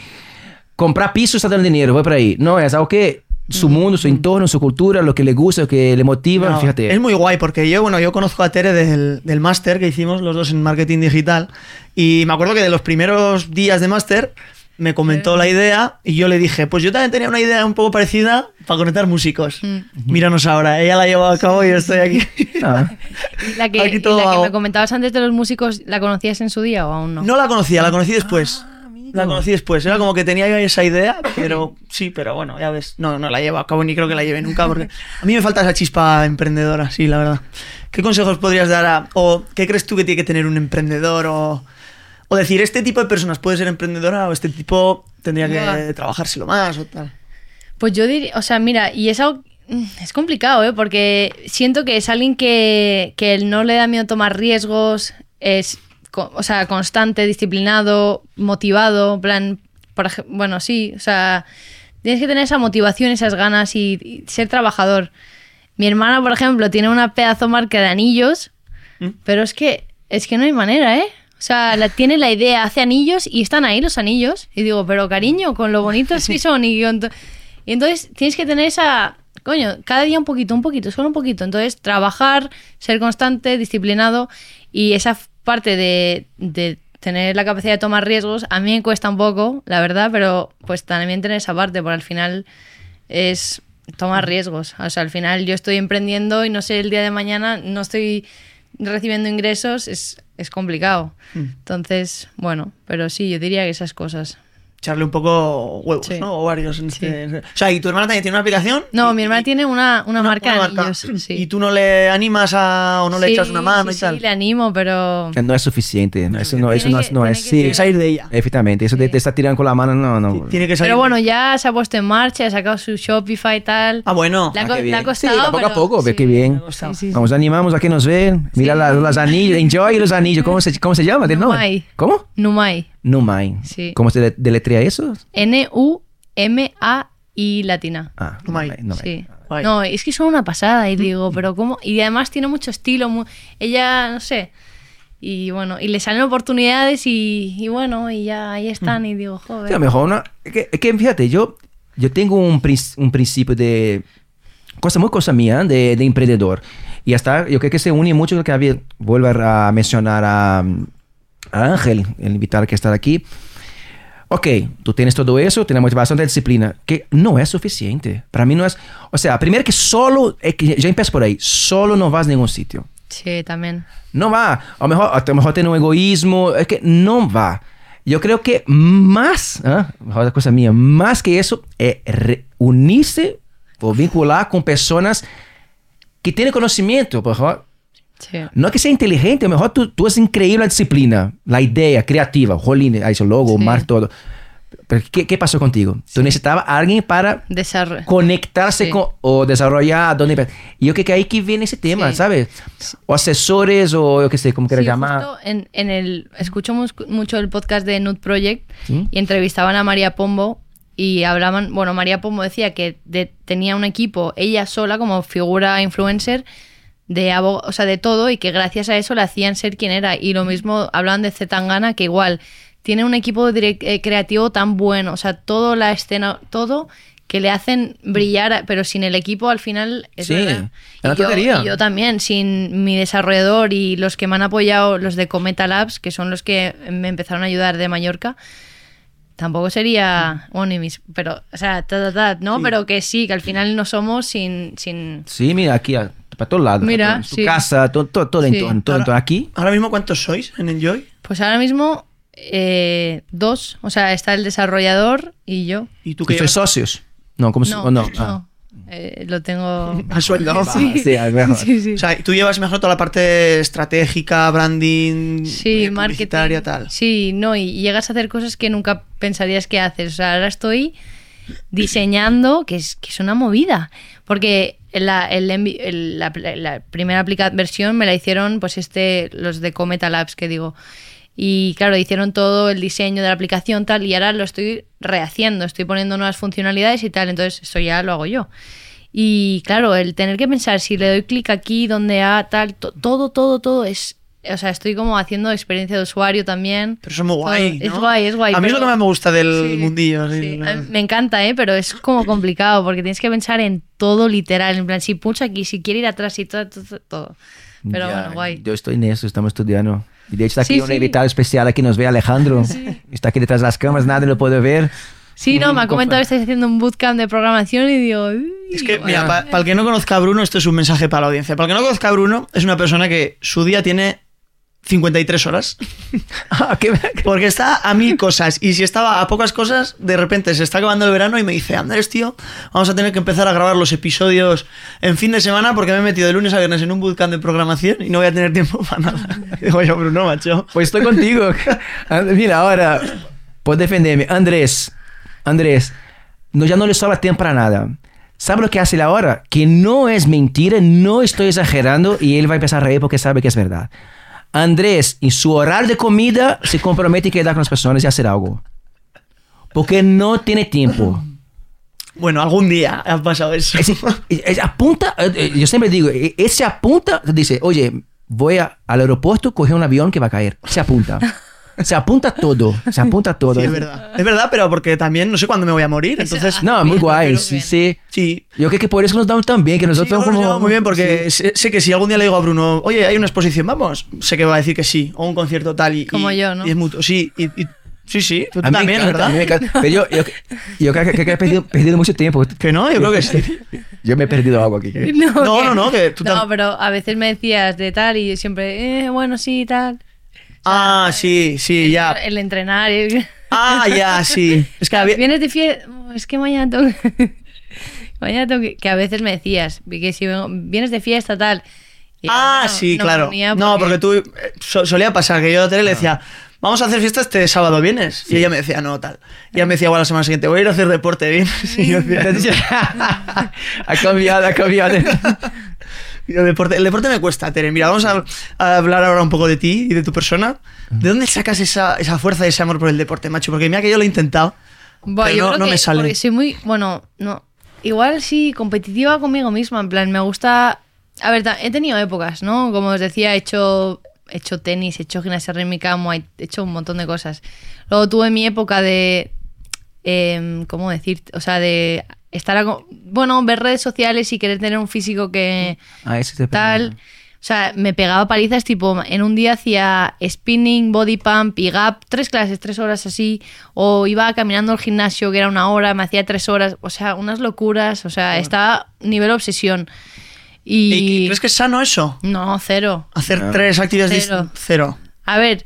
comprar piso está dando dinero, voy por ahí. No, es algo que su mundo, su entorno, su cultura, lo que le gusta, lo que le motiva, No, fíjate. Es muy guay porque yo, bueno, yo conozco a Tere del, del máster que hicimos los dos en marketing digital y me acuerdo que de los primeros días de máster me comentó la idea y yo le dije, pues yo también tenía una idea un poco parecida para conectar músicos. Mm. Míranos ahora, ella la ha llevado a cabo y yo estoy aquí. Ah, ¿Y La que, Aquí y todo la que hago. me comentabas antes de los músicos, ¿la conocías en su día o aún no? No la conocía, la conocí después. Ah. La conocí después. Era como que tenía yo esa idea, pero sí, pero bueno, ya ves. No, no la llevo a cabo ni creo que la lleve nunca porque a mí me falta esa chispa emprendedora, sí, la verdad. ¿Qué consejos podrías dar a, o qué crees tú que tiene que tener un emprendedor o, o decir, este tipo de personas puede ser emprendedora o este tipo tendría que trabajárselo más o tal? Pues yo diría, o sea, mira, y es algo, mm, es complicado, ¿eh? Porque siento que es alguien que, que no le da miedo tomar riesgos, es, o sea, constante, disciplinado, motivado, en plan, por bueno, sí, o sea, tienes que tener esa motivación, esas ganas y, y ser trabajador. Mi hermana, por ejemplo, tiene una pedazo marca de anillos, ¿Mm? pero es que, es que no hay manera, ¿eh? O sea, tiene la idea, hace anillos y están ahí los anillos. Y digo, pero cariño, con lo bonitos que son. Y, entonces tienes que tener esa, coño, cada día un poquito, un poquito, solo un poquito. Entonces, trabajar, ser constante, disciplinado y esa parte de, de tener la capacidad de tomar riesgos, a mí me cuesta un poco, la verdad, pero pues también tener esa parte, porque al final es, tomar riesgos. O sea, al final yo estoy emprendiendo y no sé el día de mañana, no estoy recibiendo ingresos, es, es complicado. Mm. Entonces, bueno, pero sí, yo diría que esas cosas. Echarle un poco huevos, Sí. ¿no? O varios. En este- O sea, ¿y tu hermana también tiene una aplicación? No, Y- mi hermana y- tiene una, una, marca de marca. anillos. Sí. ¿Y tú no le animas a, o no le Sí, echas una mano sí, y tal? Sí, le animo, pero... No es suficiente. no, Eso no, eso no, que- es- no tiene es. que Sí, salir de ella. efectivamente. Eso de Sí. te estar tirando con la mano, no, no. Tiene que salir. Pero bueno, ya se ha puesto en marcha, ha sacado su Shopify y tal. Ah, bueno. Le ha, Ah, le ha costado, Sí, poco a pero- poco, ve sí. qué bien. Sí, sí. Vamos, animamos a que nos ven. Mira Sí. la- los anillos. Enjoy los anillos. ¿Cómo se, cómo se llama? ¿Cómo? Numai. Numai. Sí. ¿Cómo se de- deletrea eso? N-U-M-A-I latina. Ah, Numai. Numai. Sí. Guay. No, es que son una pasada y digo, pero ¿cómo? Y además tiene mucho estilo, mu- ella, no sé. Y bueno, y le salen oportunidades y, y bueno, y ya ahí están y digo, joder. Sí, a lo mejor una... Es que, es que, fíjate, yo, yo tengo un, un principio de... Cosa muy cosa mía, de, de emprendedor. Y hasta yo creo que se une mucho lo que había... Vuelvo a mencionar a, a Ángel, el invitado que está aquí. Ok, tú tienes todo eso, tienes motivación, tienes disciplina, que no es suficiente. Para mí no es... O sea, primero que solo... que ya empiezo por ahí. Solo no vas a ningún sitio. Sí, también. No va. A lo mejor, a lo mejor tiene un egoísmo. Es que no va. Yo creo que más, ¿ah? Mejor cosa mía, más que eso, es unirse o vincular con personas que tienen conocimiento. Por ejemplo, Sí. no que sea inteligente, a lo mejor tú, tú es increíble la disciplina, la idea creativa, jolín, ahí su logo, Sí. mar, todo. Pero ¿qué, qué pasó contigo? Tú necesitabas a alguien para conectarse Sí. con o desarrollar donde y yo creo que ahí que viene ese tema Sí. ¿sabes? o asesores o yo qué sé cómo quieras Sí, llamar justo en, en el, escucho mucho el podcast de Nude Project Sí. y entrevistaban a María Pombo y hablaban, bueno, María Pombo decía que de- tenía un equipo, ella sola como figura influencer, de, o sea, de todo y que gracias a eso le hacían ser quien era. Y lo mismo hablaban de Zetangana, que igual tiene un equipo eh, creativo tan bueno, o sea, toda la escena, todo que le hacen brillar, pero sin el equipo al final es Sí, verdad. Y yo- y yo también, sin mi desarrollador y los que me han apoyado, los de Cometa Labs, que son los que me empezaron a ayudar de Mallorca, tampoco sería. Bueno, ni mis. Pero, o sea, ta, ta, ta, ¿no? Sí. Pero que sí, que al final no somos sin. sin sí mira aquí a- para todos lados Mira, en tu sí. casa todo todo, todo, Sí. en, todo, todo, Ahora- aquí Ahora mismo, ¿cuántos sois en Enjoy? pues ahora mismo, eh, dos. O sea, está el desarrollador y yo. ¿Y tú ¿Y qué sois socios no cómo no, no. Ah. Eh, lo tengo. A sueldo. Sí. sí. Sí, sí. O sea, tú llevas mejor toda la parte estratégica, branding, Sí, eh, marketing. tal. Sí, no, y llegas a hacer cosas que nunca pensarías que haces. O sea, ahora estoy diseñando, que es, que es una movida. Porque la, el el- la, la primera aplica versión me la hicieron pues este, los de Cometa Labs, que digo. Y claro, hicieron todo el diseño de la aplicación tal, y ahora lo estoy rehaciendo, estoy poniendo nuevas funcionalidades y tal, entonces eso ya lo hago yo. Y claro, el tener que pensar si le doy clic aquí, donde a tal, to- todo, todo, todo es... O sea, estoy como haciendo experiencia de usuario también. Pero eso es muy guay. Es ¿no? guay, es guay, A mí es lo pero- que más me gusta del Sí, mundillo. así, sí. Me encanta, ¿eh? Pero es como complicado porque tienes que pensar en todo literal. En plan, si pulsa aquí, si quiere ir atrás y todo, todo. todo. Pero Ya, bueno, guay. yo estoy en eso estamos estudiando y de hecho está aquí Sí, un sí. invitado especial aquí nos ve Alejandro está aquí detrás de las cámaras nadie lo puede ver Sí, no, me ha comentado que estáis haciendo un bootcamp de programación y digo... "Uy, Es que, guay". mira, para el que no conozca a Bruno, esto es un mensaje para la audiencia. Para el que no conozca a Bruno, es una persona que su día tiene 53 horas. Ah, Porque está a mil cosas. Y si estaba a pocas cosas, de repente se está acabando el verano y me dice, Andrés, tío, vamos a tener que empezar a grabar los episodios en fin de semana porque me he metido de lunes a viernes en un bootcamp de programación y no voy a tener tiempo para nada. Digo yo, Bruno, macho. Pues estoy contigo. Mira, ahora, por defenderme, Andrés, Andrés, no, ya no le sobra tiempo para nada. ¿Sabe lo que hace él ahora? Que no es mentira, no estoy exagerando y él va a empezar a reír porque sabe que es verdad. Andrés, en su horario de comida, se compromete a quedar con las personas y hacer algo. Porque no tiene tiempo. Bueno, algún día ha pasado eso. Ese apunta, eh, eh, yo siempre digo, eh, ese apunta, dice, oye, voy a- al aeropuerto, coger un avión que va a caer. Se apunta. Se apunta todo, se apunta todo. Sí, es verdad. Es verdad, pero porque también no sé cuándo me voy a morir. Entonces, No, muy guay, sí, sí. sí. Yo creo que por eso nos damos tan bien, que Sí, nosotros nos como... muy bien porque sé, sé que si algún día le digo a Bruno, oye, hay una exposición, vamos, sé que va a decir que sí, o un concierto tal y... Como y- yo, ¿no? Y es mutuo, sí. Y, y Sí, sí, tú A mí me también, encanta, ¿verdad? a mí me encanta. Pero yo, yo, yo creo que, que he perdido, perdido mucho tiempo. Que no, yo creo que sí. Yo me he perdido algo aquí. No, no, no, que tú No, pero a veces me decías de tal y yo siempre, eh, bueno, sí, tal. Ah, sí, sí, ya. El entrenar. el- Ah, ya, sí. Es que había... Vienes de fiesta. Es que mañana tengo que. mañana tengo que. Que a veces me decías que si vienes de fiesta, tal. y Ah, no- sí, no claro. No, porque tú... eh, so- solía pasar que yo a Tere le decía... Vamos a hacer fiesta este sábado, ¿vienes? Y ella me decía, no, tal. Y ella me decía, igual la semana siguiente, voy a ir a hacer deporte, ¿vienes? Y yo decía, ha cambiado, ha cambiado. El deporte, el deporte me cuesta, Tere. Mira, vamos a, a hablar ahora un poco de ti y de tu persona. ¿De dónde sacas esa, esa fuerza y ese amor por el deporte, macho? Porque mira que yo lo he intentado, pero yo no, creo no que me sale. Porque soy muy. Bueno, no. Igual sí, competitiva conmigo misma. En plan, me gusta. A ver, he tenido épocas, ¿no? Como os decía, he hecho, he hecho tenis, he hecho gimnasia rítmica, muay- he hecho un montón de cosas. Luego tuve mi época de. em, ¿Cómo decir? O sea, de estar. a- bueno, ver redes sociales y querer tener un físico que Ah, ese te tal. O sea, me pegaba palizas, tipo, en un día hacía spinning, body pump y gap, tres clases, tres horas así, o iba caminando al gimnasio, que era una hora, me hacía tres horas, o sea, unas locuras, o sea, estaba nivel obsesión. ¿Y Y... crees que es sano eso? No, cero. Hacer No. tres actividades Cero. Cero. A ver,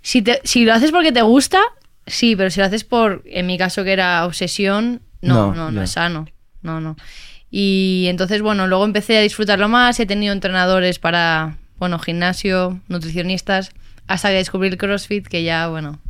si, te- si lo haces porque te gusta, sí, pero si lo haces por, en mi caso que era obsesión, no, No, no, no, es sano. No, no. Y entonces, bueno, luego empecé a disfrutarlo más, he tenido entrenadores para, bueno, gimnasio, nutricionistas, hasta que descubrí el CrossFit, que ya, bueno,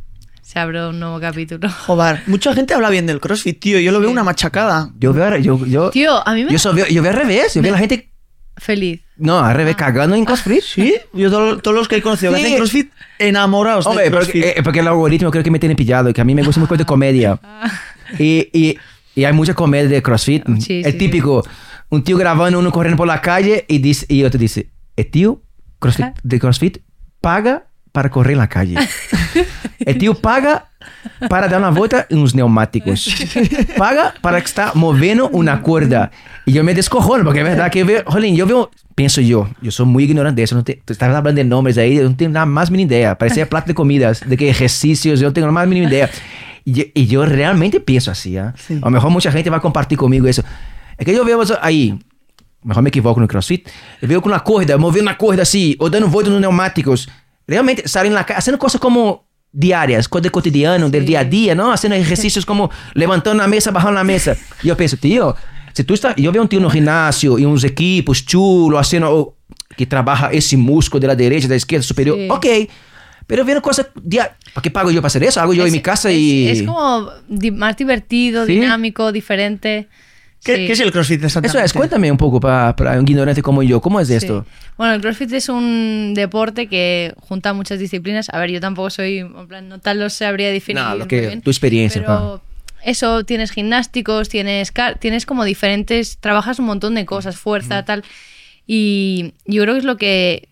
se abrió un nuevo capítulo. Joder, mucha gente habla bien del CrossFit, tío. Yo lo veo una machacada. Yo veo, yo, yo, Tío, a mí me yo, so- veo, yo veo al revés. Yo veo a la gente, feliz. no, al revés, cagando en CrossFit. ¿Sí? Yo todo- todos los que he conocido que Sí. hacen CrossFit, enamorados Hombre, del CrossFit. porque, eh, porque el algoritmo creo que me tiene pillado y que a mí me gusta mucho de comedia. Y, y, y hay mucha comedia de CrossFit. Sí, el sí. típico, un tío grabando, uno corriendo por la calle y, dice, y otro dice, el tío CrossFit, de CrossFit paga para correr en la calle. el tío paga para dar una vuelta en unos neumáticos. Paga para estar moviendo una cuerda. Y yo me descojono, porque es verdad que veo, jolín, yo veo, pienso yo, yo soy muy ignorante de eso, no te, tú estabas hablando de nombres ahí, yo no tengo nada más mínima idea. Parecía plato de comidas, de qué ejercicios, yo no tengo la más mínima idea. Y yo, y yo realmente pienso así, ¿ah? Sí. A lo mejor mucha gente va a compartir conmigo eso. Es que yo veo eso ahí, mejor me equivoco no CrossFit, eu veo com uma corda, movendo uma corda assim, ou dando volta nos pneumáticos. Realmente, saem na casa, fazendo coisas como diárias, coisas cotidiano, del dia a dia, não? Fazendo exercícios como levantando na mesa, bajando na mesa. E eu penso, tio, se tu está... Eu vejo um tio no ginásio e uns equipos chulos, fazendo... que trabalha esse músculo da direita, da esquerda, superior. Sí. Ok. Pero coisas diárias. ¿Para qué pago yo para hacer eso? Hago yo en Es- mi casa es- y... Es, como di- más divertido, Sí. dinámico, diferente. ¿Qué, Sí. qué es el CrossFit exactamente? Eso es, cuéntame un poco para, para un ignorante como yo. ¿Cómo es Sí. esto? Bueno, el CrossFit es un deporte que junta muchas disciplinas. A ver, yo tampoco soy, en plan, no tal lo sabría definir. No, lo que- bien, tu experiencia, Pero eso, tienes gimnásticos, tienes, car- tienes como diferentes, trabajas un montón de cosas, fuerza, tal. Y yo creo que es lo que...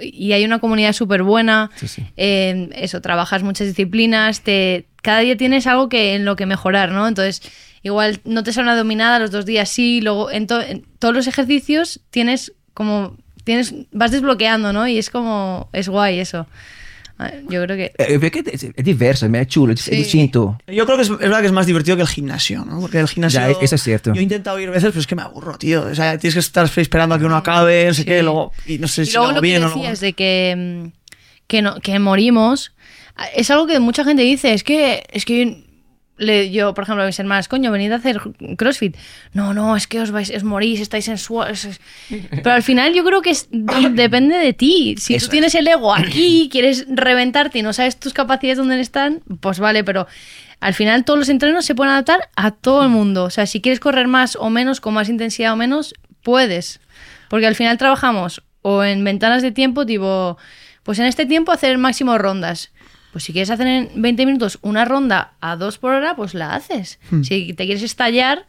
Y hay una comunidad súper buena. Sí, sí. Eh, eso, trabajas muchas disciplinas, te, cada día tienes algo que en lo que mejorar, ¿no? Entonces, igual no te sale una dominada, los dos días sí, luego en, to- en todos los ejercicios tienes como, tienes, vas desbloqueando, ¿no? Y es como, es guay eso. Yo creo que... É diverso, é chulo, Sí. distinto. Yo creo que es, es verdad que es más divertido que el gimnasio, ¿no? Porque el gimnasio... Ya, eso es cierto. Yo he intentado ir veces, pero es que me aburro, tío. O sea, tienes que estar esperando a que uno acabe, no sé Sí. qué, luego... Y no sé Y si luego lo que bien o no. decías de que, mm, que, no, que morimos, es algo que mucha gente dice, es que, es que le- yo, por ejemplo, a mis hermanas, coño, venid a hacer CrossFit. No, no, es que os vais, os morís, estáis en su... es- es-". Pero al final yo creo que es- depende de ti. Si Eso tú tienes el ego aquí, quieres reventarte y no sabes tus capacidades dónde están, pues vale, pero al final todos los entrenos se pueden adaptar a todo el mundo. O sea, si quieres correr más o menos, con más intensidad o menos, puedes. Porque al final trabajamos o en ventanas de tiempo, tipo, pues en este tiempo hacer el máximo de rondas. Pues si quieres hacer en 20 minutos una ronda a dos por hora, pues la haces. Si te quieres estallar,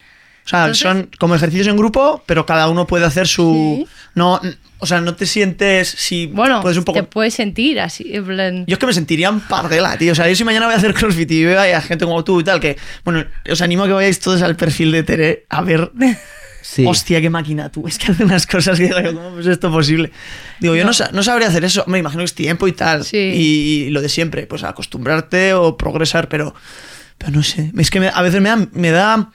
O sea, Entonces- son como ejercicios en grupo, pero cada uno puede hacer su... Sí. No, o sea, no te sientes... Si bueno, puedes un poco... te puedes sentir así. en plan- Yo es que me sentiría en pardela, tío. O sea, yo si mañana voy a hacer CrossFit y veo a gente como tú y tal, que, bueno, os animo a que vayáis todos al perfil de Tere a ver Sí. hostia, qué máquina tú. Es que hace unas cosas que digo, ¿cómo es esto posible? Digo, yo no, no sabría hacer eso. Me imagino que es tiempo y tal. Sí. Y, y lo de siempre, pues acostumbrarte o progresar, pero, pero no sé. Es que me- a veces me da, me da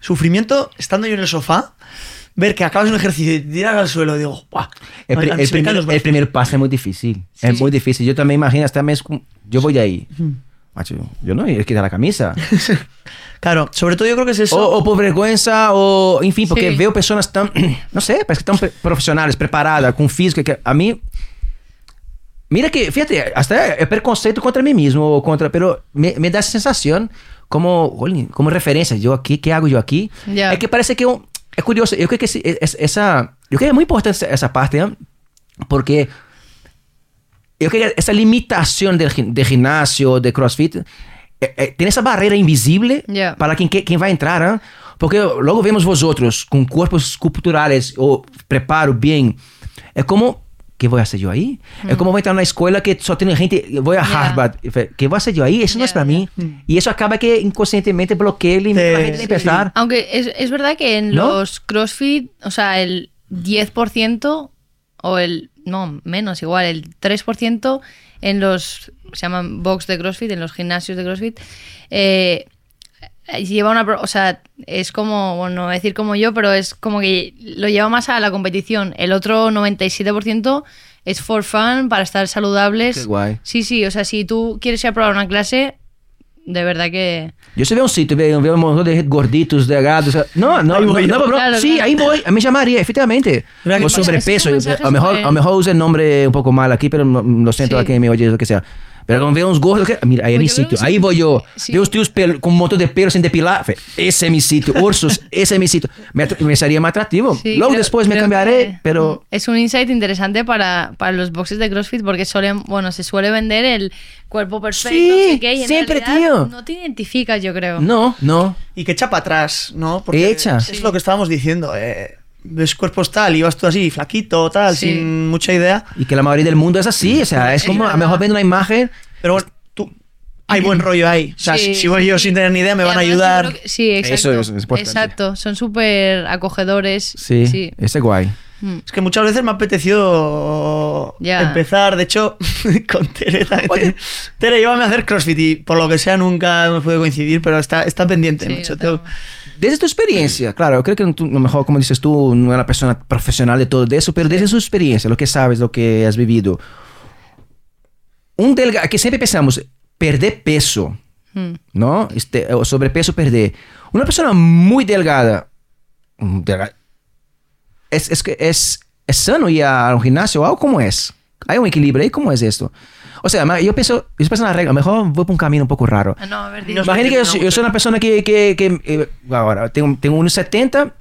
sufrimiento estando yo en el sofá. Ver que acabas un ejercicio y tiras al suelo, digo, ¡buah! El, me el primer, el primer paso es muy difícil. es Sí. muy difícil. Yo también imagino, hasta mes, yo voy ahí. Macho, yo no a quitar la camisa. Claro, sobre todo yo creo que es eso. o, o por vergüenza, o enfim, porque Sí. veo personas tan, no sé, parece que pre- profesionales, preparadas, con física, que a mí... Mira que, fíjate, hasta es preconceito contra mí mismo, o contra, pero me, me da sensación como, como referencia, yo aquí, ¿qué hago yo aquí? Ya. Es que parece que un- es curioso, yo creo que sí, es- esa, yo creo que es muy importante esa- esa parte, ¿eh? porque yo creo que esa limitación del, de gimnasio, de CrossFit, eh, eh, tiene esa barrera invisible Ya. para quien, que- quien va a entrar, ¿eh? Porque luego vemos vosotros con cuerpos esculturales o preparo bien. Es como, ¿qué voy a hacer yo ahí? Es como voy a entrar a una escuela que solo tiene gente, voy a Mm. Ya. Harvard. ¿Qué voy a hacer yo ahí? Eso no es para ya. mí. Y eso acaba que inconscientemente bloquea el- Te- la gente de empezar. Aunque es, es verdad que en ¿No? los CrossFit, o sea, el 10% o el, no, menos igual, el 3% en los, se llaman box de CrossFit, en los gimnasios de CrossFit, eh, lleva una, o sea, es como, bueno, no voy a decir como yo, pero es como que lo lleva más a la competición. El otro 97% es for fun, para estar saludables. Qué guay. Sí, sí, o sea, si tú quieres ir a probar una clase, de verdad que... Yo se ve un sitio, veo, veo un montón de gorditos, delgados. No, no, Ahí no, voy no, no, Claro, sí, claro. ahí voy, a mí llamaría, efectivamente. ¿Verdad que O sobrepeso, a lo mejor, a mejor usa el nombre un poco mal aquí, pero lo siento Sí. a quien me oye, lo que sea. Pero cuando veo uns gordos, que- mira, ahí es mi sitio, que ahí voy yo. Sí. Veo os tíos con un montón de pelos sin depilar, ese es mi sitio. Ursos, ese es mi sitio. Me, me sería más atractivo. Sí, Luego creo- después me cambiaré, que, pero... Es un insight interesante para, para los boxes de CrossFit porque suelen, bueno, se suele vender el cuerpo perfecto. Sí, no sé qué, y en siempre, tío. No te identificas, yo creo. No, no. Y que echa para atrás, ¿no? Porque Echa. Es Sí. lo que estábamos diciendo. eh, ves cuerpos tal y vas tú así, flaquito, tal, Sí. sin mucha idea. Y que la mayoría del mundo es así, o sea, es como a lo mejor viendo una imagen... Pero bueno, tú. Hay buen rollo ahí. O sea, Sí, si voy yo sin tener ni idea, me Y van a ayudar. que- sí, exacto. Eso es-. Exacto, son súper acogedores. Sí, sí. ese es guay. Mm. Es que muchas veces me ha apetecido Ya. empezar. De hecho, con Tere también. Oye. Tere, llévame a hacer CrossFit y por lo que sea nunca hemos podido coincidir, pero está, está pendiente. Sí, macho. lo Tengo-. Desde tu experiencia, claro, yo creo que tú, a lo mejor, como dices tú, no eres una persona profesional de todo eso, pero desde su experiencia, lo que sabes, lo que has vivido. Un delgado, que siempre pensamos, perder peso, Mm. ¿no? Este, o sobrepeso, perder. Una persona muy delgada, delga- es, es, es, es sano ir a un gimnasio, ¿o cómo es? ¿Hay un equilibrio ahí? ¿Cómo es esto? O sea, yo pienso, yo pienso en la regla, a lo mejor voy por un camino un poco raro. Ah, no, a ver, sé. Imagina que yo, yo soy una persona que, que, que, eh, ahora tengo, tengo 1,70,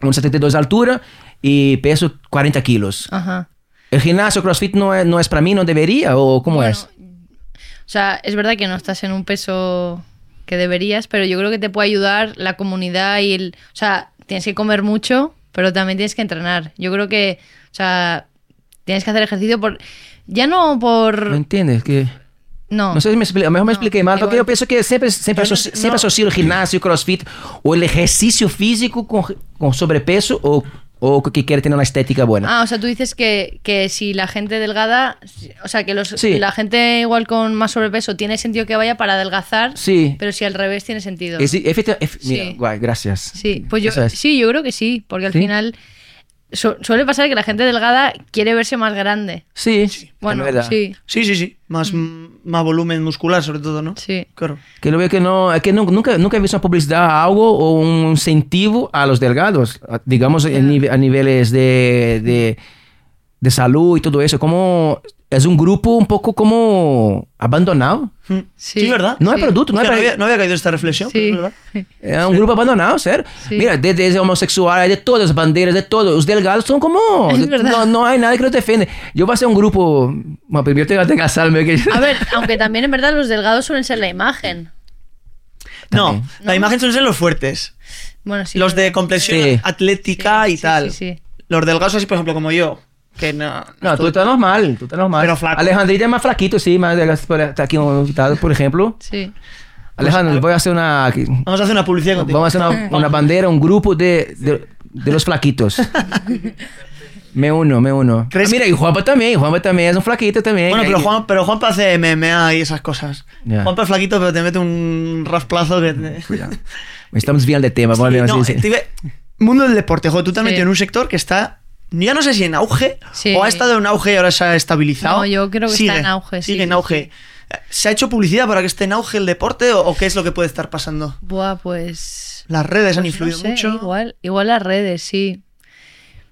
1,72 de altura y peso 40 kilos. Ajá. ¿El gimnasio CrossFit no es, no es para mí, no debería? ¿O cómo Bueno, es? O sea, es verdad que no estás en un peso que deberías, pero yo creo que te puede ayudar la comunidad y el... O sea, tienes que comer mucho, pero también tienes que entrenar. Yo creo que, o sea, tienes que hacer ejercicio por... Ya no ¿No por... entiendes? Que, No. no sé si me expliqué, a lo mejor me No, expliqué mal, porque yo pienso que siempre, siempre, no asocio, sé- siempre no. asocio el gimnasio, CrossFit o el ejercicio físico con, con sobrepeso o, o que quiere tener una estética buena. Ah, o sea, tú dices que, que si la gente delgada, o sea, que los, Sí. la gente igual con más sobrepeso tiene sentido que vaya para adelgazar, Sí. pero si al revés tiene sentido. Es- efecti- ef- Sí. Mira, guay, gracias. Sí, pues yo es. sí, yo creo que sí, porque al ¿Sí? final su- suele pasar que la gente delgada quiere verse más grande. Sí, Bueno, es verdad. sí, Sí, sí, sí. Más, más volumen muscular, sobre todo, ¿no? sí. Claro. Que lo veo que no, es que no- nunca, nunca he visto una publicidad a algo o un incentivo a los delgados, digamos en nive- a niveles de, de, de salud y todo eso. Como es un grupo un poco como abandonado. Mm. Sí. Sí, ¿verdad? No hay Sí. producto, no hay no, había, no había caído esta reflexión, Sí. verdad. Es un grupo abandonado, ¿ser? Sí. Mira, desde, desde homosexual, hay de todas las banderas, de todos. Los delgados son como... No, no hay nadie que los defiende. Yo voy a hacer un grupo... Bueno, primero tengo que casarme. Que... A ver, aunque también en verdad los delgados suelen ser la imagen. No, También. la imagen suelen ser los fuertes. Bueno, sí. los de complexión Sí. atlética Sí, y sí, tal. sí, sí. Los delgados así, por ejemplo, como yo. Que no... No, tú estás normal, tú estás normal. Pero flaco. Alejandrita es más flaquito, sí, más delgado, por- está aquí invitado, por ejemplo. Sí. Alejandro, voy a hacer una... aquí- Vamos a hacer una publicidad contigo. Vamos a hacer una, una bandera, un grupo de, de de los flaquitos. me uno, me uno. ¿Crees Ah, mira, y Juanpa también, Juanpa también es un flaquito también. Bueno, pero, Juan, pero Juanpa hace MMA y esas cosas. Ya. Juanpa es flaquito, pero te mete un rasplazo que te... Estamos bien de tema, Sí, no, a decir. te iba- Mundo del deporte, joder, tú te has Sí. metido en un sector que está, ya no sé si en auge, Sí. o ha estado en auge y ahora se ha estabilizado. No, yo creo que está en auge, sí, Sigue en sí, auge. ¿Se ha hecho publicidad para que esté en auge el deporte o, o qué es lo que puede estar pasando? Buah, pues. Las redes han pues influido no sé, mucho. Igual, igual las redes, sí.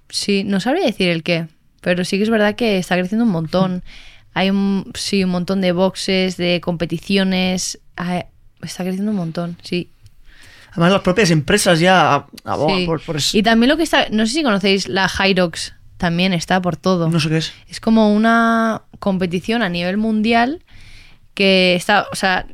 Sí, no sabría decir el qué, pero sí que es verdad que está creciendo un montón. Hay un, sí, un montón de boxes, de competiciones. Está creciendo un montón, sí. Además, las propias empresas ya abogan Sí. por, por eso. Y también lo que está, no sé si conocéis la Hyrox, también está por todo. No sé qué es. Es como una competición a nivel mundial que está, o sea,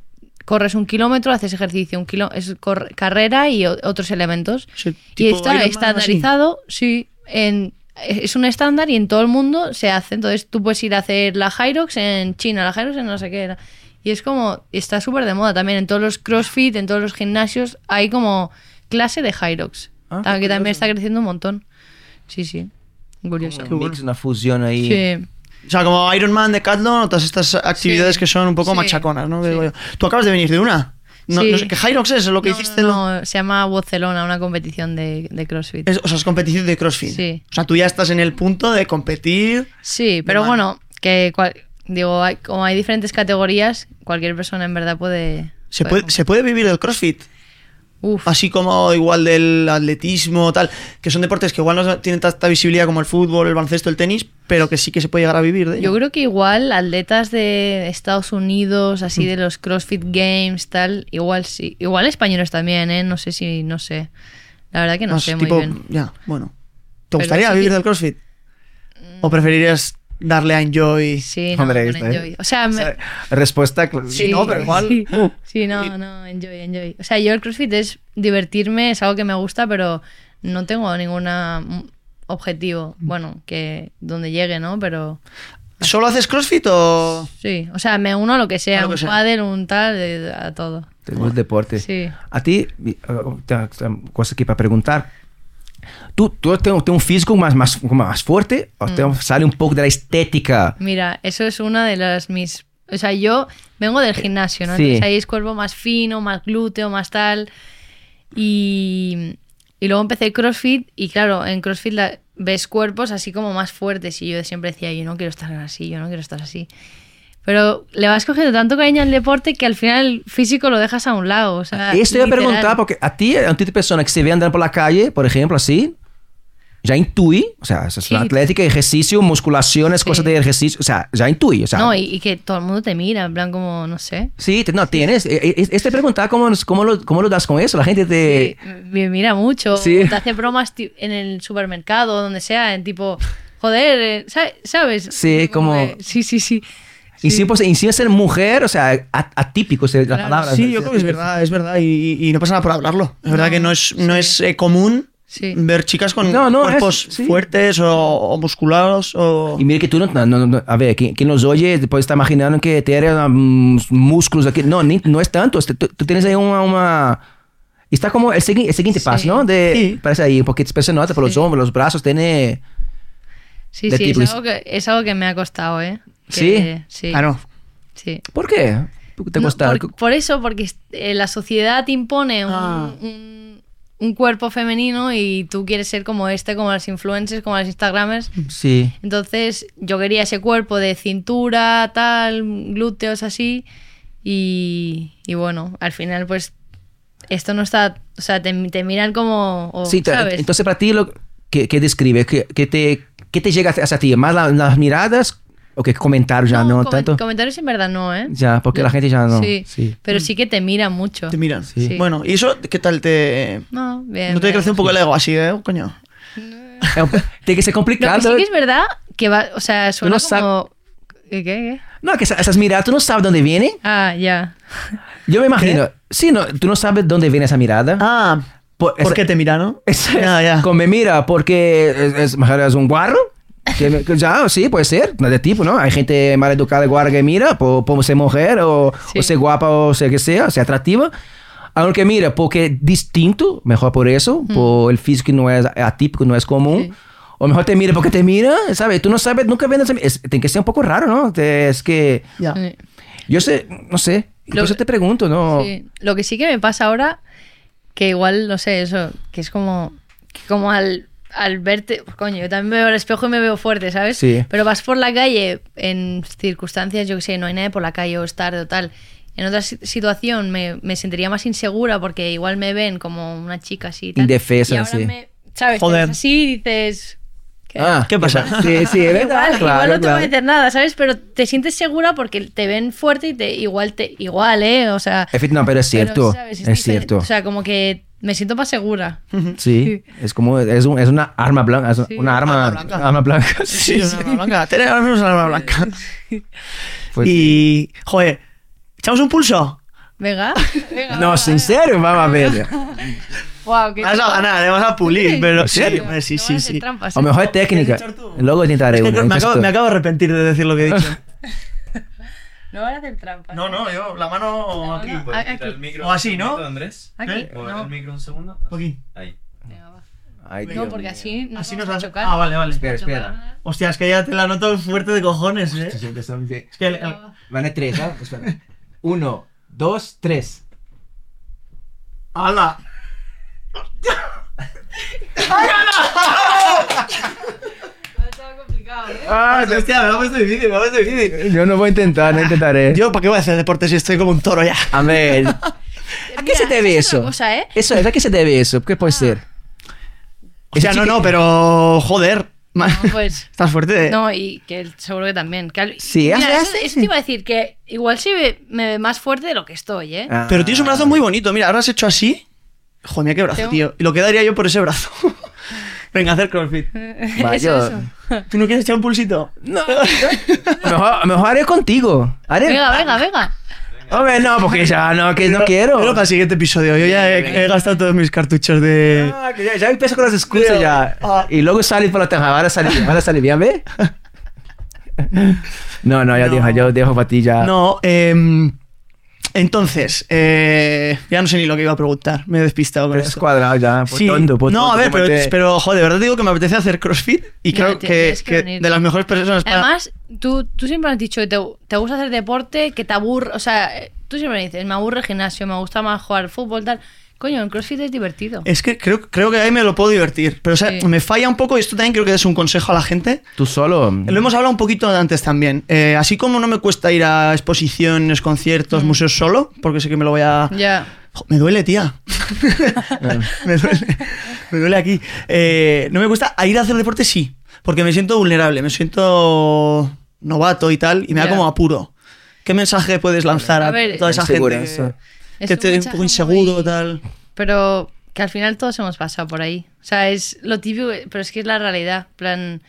corres un kilómetro, haces ejercicio, un kilo, es cor- carrera y otros elementos. Sí, y está estandarizado, sí, en, es un estándar y en todo el mundo se hace. Entonces tú puedes ir a hacer la Hyrox en China, la Hyrox en no sé qué era. Y es como, está súper de moda también. En todos los CrossFit, en todos los gimnasios, hay como clase de Hyrox. Ah, que también curioso. está creciendo un montón. Sí, sí. Curioso. Un mix, una fusión ahí. Sí. O sea, como Ironman, Decathlon, o todas estas actividades Sí. que son un poco Sí. machaconas, ¿no? Sí. Tú acabas de venir de una. No, Sí. no sé, ¿Qué Hyrox es? lo que No, hiciste? no, no, se llama Barcelona, una competición de, de CrossFit. Es- o sea, es competición de CrossFit. Sí. O sea, tú ya estás en el punto de competir. Sí, pero bueno, que cual- digo, hay- como hay diferentes categorías, cualquier persona en verdad puede. ¿Se puede, ¿Se puede vivir del CrossFit? Uf, Así como igual del atletismo, tal, que son deportes que igual no tienen tanta visibilidad como el fútbol, el baloncesto, el tenis, pero que sí que se puede llegar a vivir de ello. yo creo que igual atletas de Estados Unidos, así Mm. de los CrossFit Games, tal, igual sí. Igual españoles también, ¿eh? No sé si, no sé. La verdad que no Más sé tipo- muy bien. Ya, bueno. ¿Te Pero gustaría vivir que- del CrossFit? ¿O preferirías darle a Enjoy? Sí, no, Hombre, enjoy. O sea, me- Respuesta. cl- Sí, no, pero igual- Sí, Sí, no, no, enjoy, enjoy. O sea, yo el CrossFit es divertirme, es algo que me gusta, pero no tengo ningún objetivo. Bueno, que donde llegue, ¿no? Pero ¿Solo haces CrossFit o...? sí, o sea, me uno a lo que sea, A lo que un pádel, un tal, de- a todo. Te gusta el deporte. Sí. A ti, uh, tengo una cosa aquí para preguntar. ¿Tú, tú tienes un físico más, más, más fuerte o Mm. te sale un poco de la estética? Mira, eso es una de las mis... O sea, yo vengo del gimnasio, ¿no? Sí. Entonces ahí es cuerpo más fino, más glúteo, más tal. Y, y luego empecé CrossFit y claro, en CrossFit la- ves cuerpos así como más fuertes y yo siempre decía, yo no quiero estar así, yo no quiero estar así. Pero le vas cogiendo tanto cariño al deporte que al final el físico lo dejas a un lado. O sea, Esto iba a literal. preguntar porque a ti, a un tipo de persona que se ve andando por la calle, por ejemplo, así, ya intuye, o sea, es Sí. la atlética, ejercicio, musculaciones, Sí. cosas de ejercicio, o sea, ya intuye, o sea. No, y, y que todo el mundo te mira, en plan como, no sé. Sí, te- no, tienes. eh, eh, Este preguntar cómo, cómo, lo, cómo lo das con eso. La gente te. Sí, me mira mucho. Sí. Te hace bromas en el supermercado, donde sea, en tipo, joder, eh, sa- ¿sabes? Sí, como- que- Sí, sí, sí. Y Sí. siempre, y encima ser mujer, o sea, atípico es la palabra. Sí, yo creo que es verdad, es verdad. Y, y no pasa nada por hablarlo. Es verdad No, que no es, no sí. es eh, común Sí. ver chicas con No, no, cuerpos es- sí. fuertes o, o musculados o... Y mire que tú no, no- a ver, quien, quien nos oye puede estar imaginando que tiene mm, músculos aquí. No, ni- no es tanto. Este, Tú, tú tienes ahí una... una- y está como el, segui- el siguiente Sí. paso, ¿no? De, Sí. Parece ahí, porque después se nota por los hombros, los brazos, tiene... Sí, sí, es algo, que, es algo que me ha costado, ¿eh? ¿Sí? Que- sí. Claro. Sí. ¿Por qué? ¿Por qué te No, por, por eso, porque eh, la sociedad te impone un, Ah. un- un cuerpo femenino y tú quieres ser como este, como las influencers, como las instagramers. Sí. Entonces yo quería ese cuerpo de cintura, tal, glúteos así. Y, y bueno, al final pues esto no está, o sea, te, te miran como, o, Sí, entonces para ti, lo, ¿qué, qué describe? ¿Qué, qué te, ¿Qué te llega hacia ti? ¿Más la- las miradas o qué comentarios ya no, comen- tanto? Comentarios en verdad no, ¿eh? Ya, porque la gente ya no. Sí, sí. pero sí que te miran mucho. Te miran. Sí. Bueno, ¿y eso qué tal te...? No, bien. ¿No te bien. crece un poco el ego así, eh? Coño. Es un- Tiene que ser Lo complicado. que sí que es verdad que va, o sea, suena no como... ¿Qué, qué? No, que esa- esas miradas, tú no sabes dónde viene. Ah, ya. Yo me imagino. Sí, no, tú no sabes dónde viene esa mirada. Ah, Por- ¿por qué te mira, no? Es, Ya, ya. Como me mira porque es, es, es un guarro. Que me- que ya, sí, puede ser, de tipo, ¿no? Hay gente mal educada que mira por, por ser mujer o, Sí. o ser guapa o ser que sea, ser atractiva. Aunque mira, porque es distinto, mejor por eso, por el físico no es atípico, no es común. Sí. O mejor te mira porque te mira, ¿sabes? Tú no sabes, nunca ves, es, tiene que ser un poco raro, ¿no? Te- Es que. Sí. yo sé, no sé, por Lo- eso te pregunto, ¿no? Sí. Lo que sí que me pasa ahora, que igual, no sé, eso, que es como, que como al, al verte, pues, coño, yo también me veo al espejo y me veo fuerte, ¿sabes? Sí. Pero vas por la calle en circunstancias, yo que sé, no hay nadie por la calle o es tarde o tal. En otra si- situación me, me sentiría más insegura porque igual me ven como una chica así. y Tal. Indefensa, y ahora sí. me, ¿sabes? Joder. así dices... ¿qué? Ah, ¿Qué pasa? Sí, sí, es verdad, Igual, claro, igual no te claro. voy a hacer nada, ¿sabes? Pero te sientes segura porque te ven fuerte y te igual te igual, ¿eh? O sea, No, pero es pero, cierto, ¿sabes? es diferente. cierto. O sea, como que me siento más segura. Sí, es como, es, un- es una arma blanca, es Sí. una arma, Arma blanca. arma blanca. Sí, una arma blanca. Tener al menos una arma blanca. Pues- Y, joder, ¿echamos un pulso? Venga. venga No, venga, en serio, vamos a ver. Wow, qué Vas a ganar, le vas a pulir, Sí. pero ¿En serio? Sí, sí, No sí, hacer sí. trampas, O mejor es técnica. Luego intentaré Es que me, acabo, me acabo de arrepentir de decir lo que he dicho. No van a hacer trampas. No, no, yo, la mano aquí. no. ¿Puedes Aquí. quitar el micro O así, ¿no? segundo, Andrés? Aquí. ¿Eh? No. el micro un segundo. Aquí. Ahí. Venga, va. Ay, No, Dios porque mío. así nos Así vamos nos a vas chocar. Ah, vale, vale. Espera, espera. Hostia, es que ya te la noto fuerte de cojones, eh. Son de- Es que el- el- Van a tres, ¿ah? Espera. Uno, dos, tres. ¡Hala! ¿eh? Ah, Hostia, me lo ha puesto difícil, me puesto difícil. yo no voy a intentar, no intentaré. Yo, ¿para qué voy a hacer deporte si estoy como un toro ya? A ver. ¿A qué se debe es eso? cosa, ¿eh? Eso es, ¿a qué se debe eso? ¿Qué puede ser? O sea, no, no, pero. Joder. No, pues. Estás fuerte. No, y que seguro que también. Que al- Sí, Mira, hace- eso, hace- eso te iba a decir, que igual sí me, me ve más fuerte de lo que estoy, ¿eh? Ah. Pero tienes un brazo muy bonito. Mira, ahora has hecho así. Joder, mira qué brazo, Tengo- tío. Y lo que daría yo por ese brazo. Venga, hacer crossfit. Va, Eso, yo- eso. ¿Tú no quieres echar un pulsito? No, mejor, mejor haré contigo. Haré. Venga, venga, venga. Hombre, no, porque ya no, que no quiero. Pero para el siguiente episodio. Yo ya he, he gastado todos mis cartuchos de. Ah, que ya, ya empiezo con las excusas ya. Ah. Y luego sales por la teja. Ahora sale bien, ahora sale bien, ¿ves? No, no, ya No. dejo, yo dejo para ti ya. No, em, entonces, eh, ya no sé ni lo que iba a preguntar. Me he despistado con esto. cuadrado ya. Sí. tonto, por no, a ver, pero, te- pero, joder, de verdad digo que me apetece hacer crossfit y creo que, de las mejores personas para... Además, tú, tú siempre has dicho que te, te gusta hacer deporte, que te aburre. O sea, eh, tú siempre dices, me aburre el gimnasio, me gusta más jugar al fútbol, tal. Coño, el crossfit es divertido. Es que creo, creo que ahí me lo puedo divertir. Pero, o sea, Sí. me falla un poco, y esto también creo que es un consejo a la gente. Tú solo. Lo hemos hablado un poquito antes también. Eh, así como no me cuesta ir a exposiciones, conciertos, museos solo, porque sé que me lo voy a... Ya. Jo, Me duele, tía. me, duele, me duele aquí. Eh, no me cuesta a ir a hacer deporte, sí. Porque me siento vulnerable, me siento novato y tal, y me da como apuro. ¿Qué mensaje puedes lanzar a, A ver, toda esa gente eso. Que, te un poco inseguro muy- tal? Pero que al final todos hemos pasado por ahí. O sea, es lo típico, pero es que es la realidad. plan.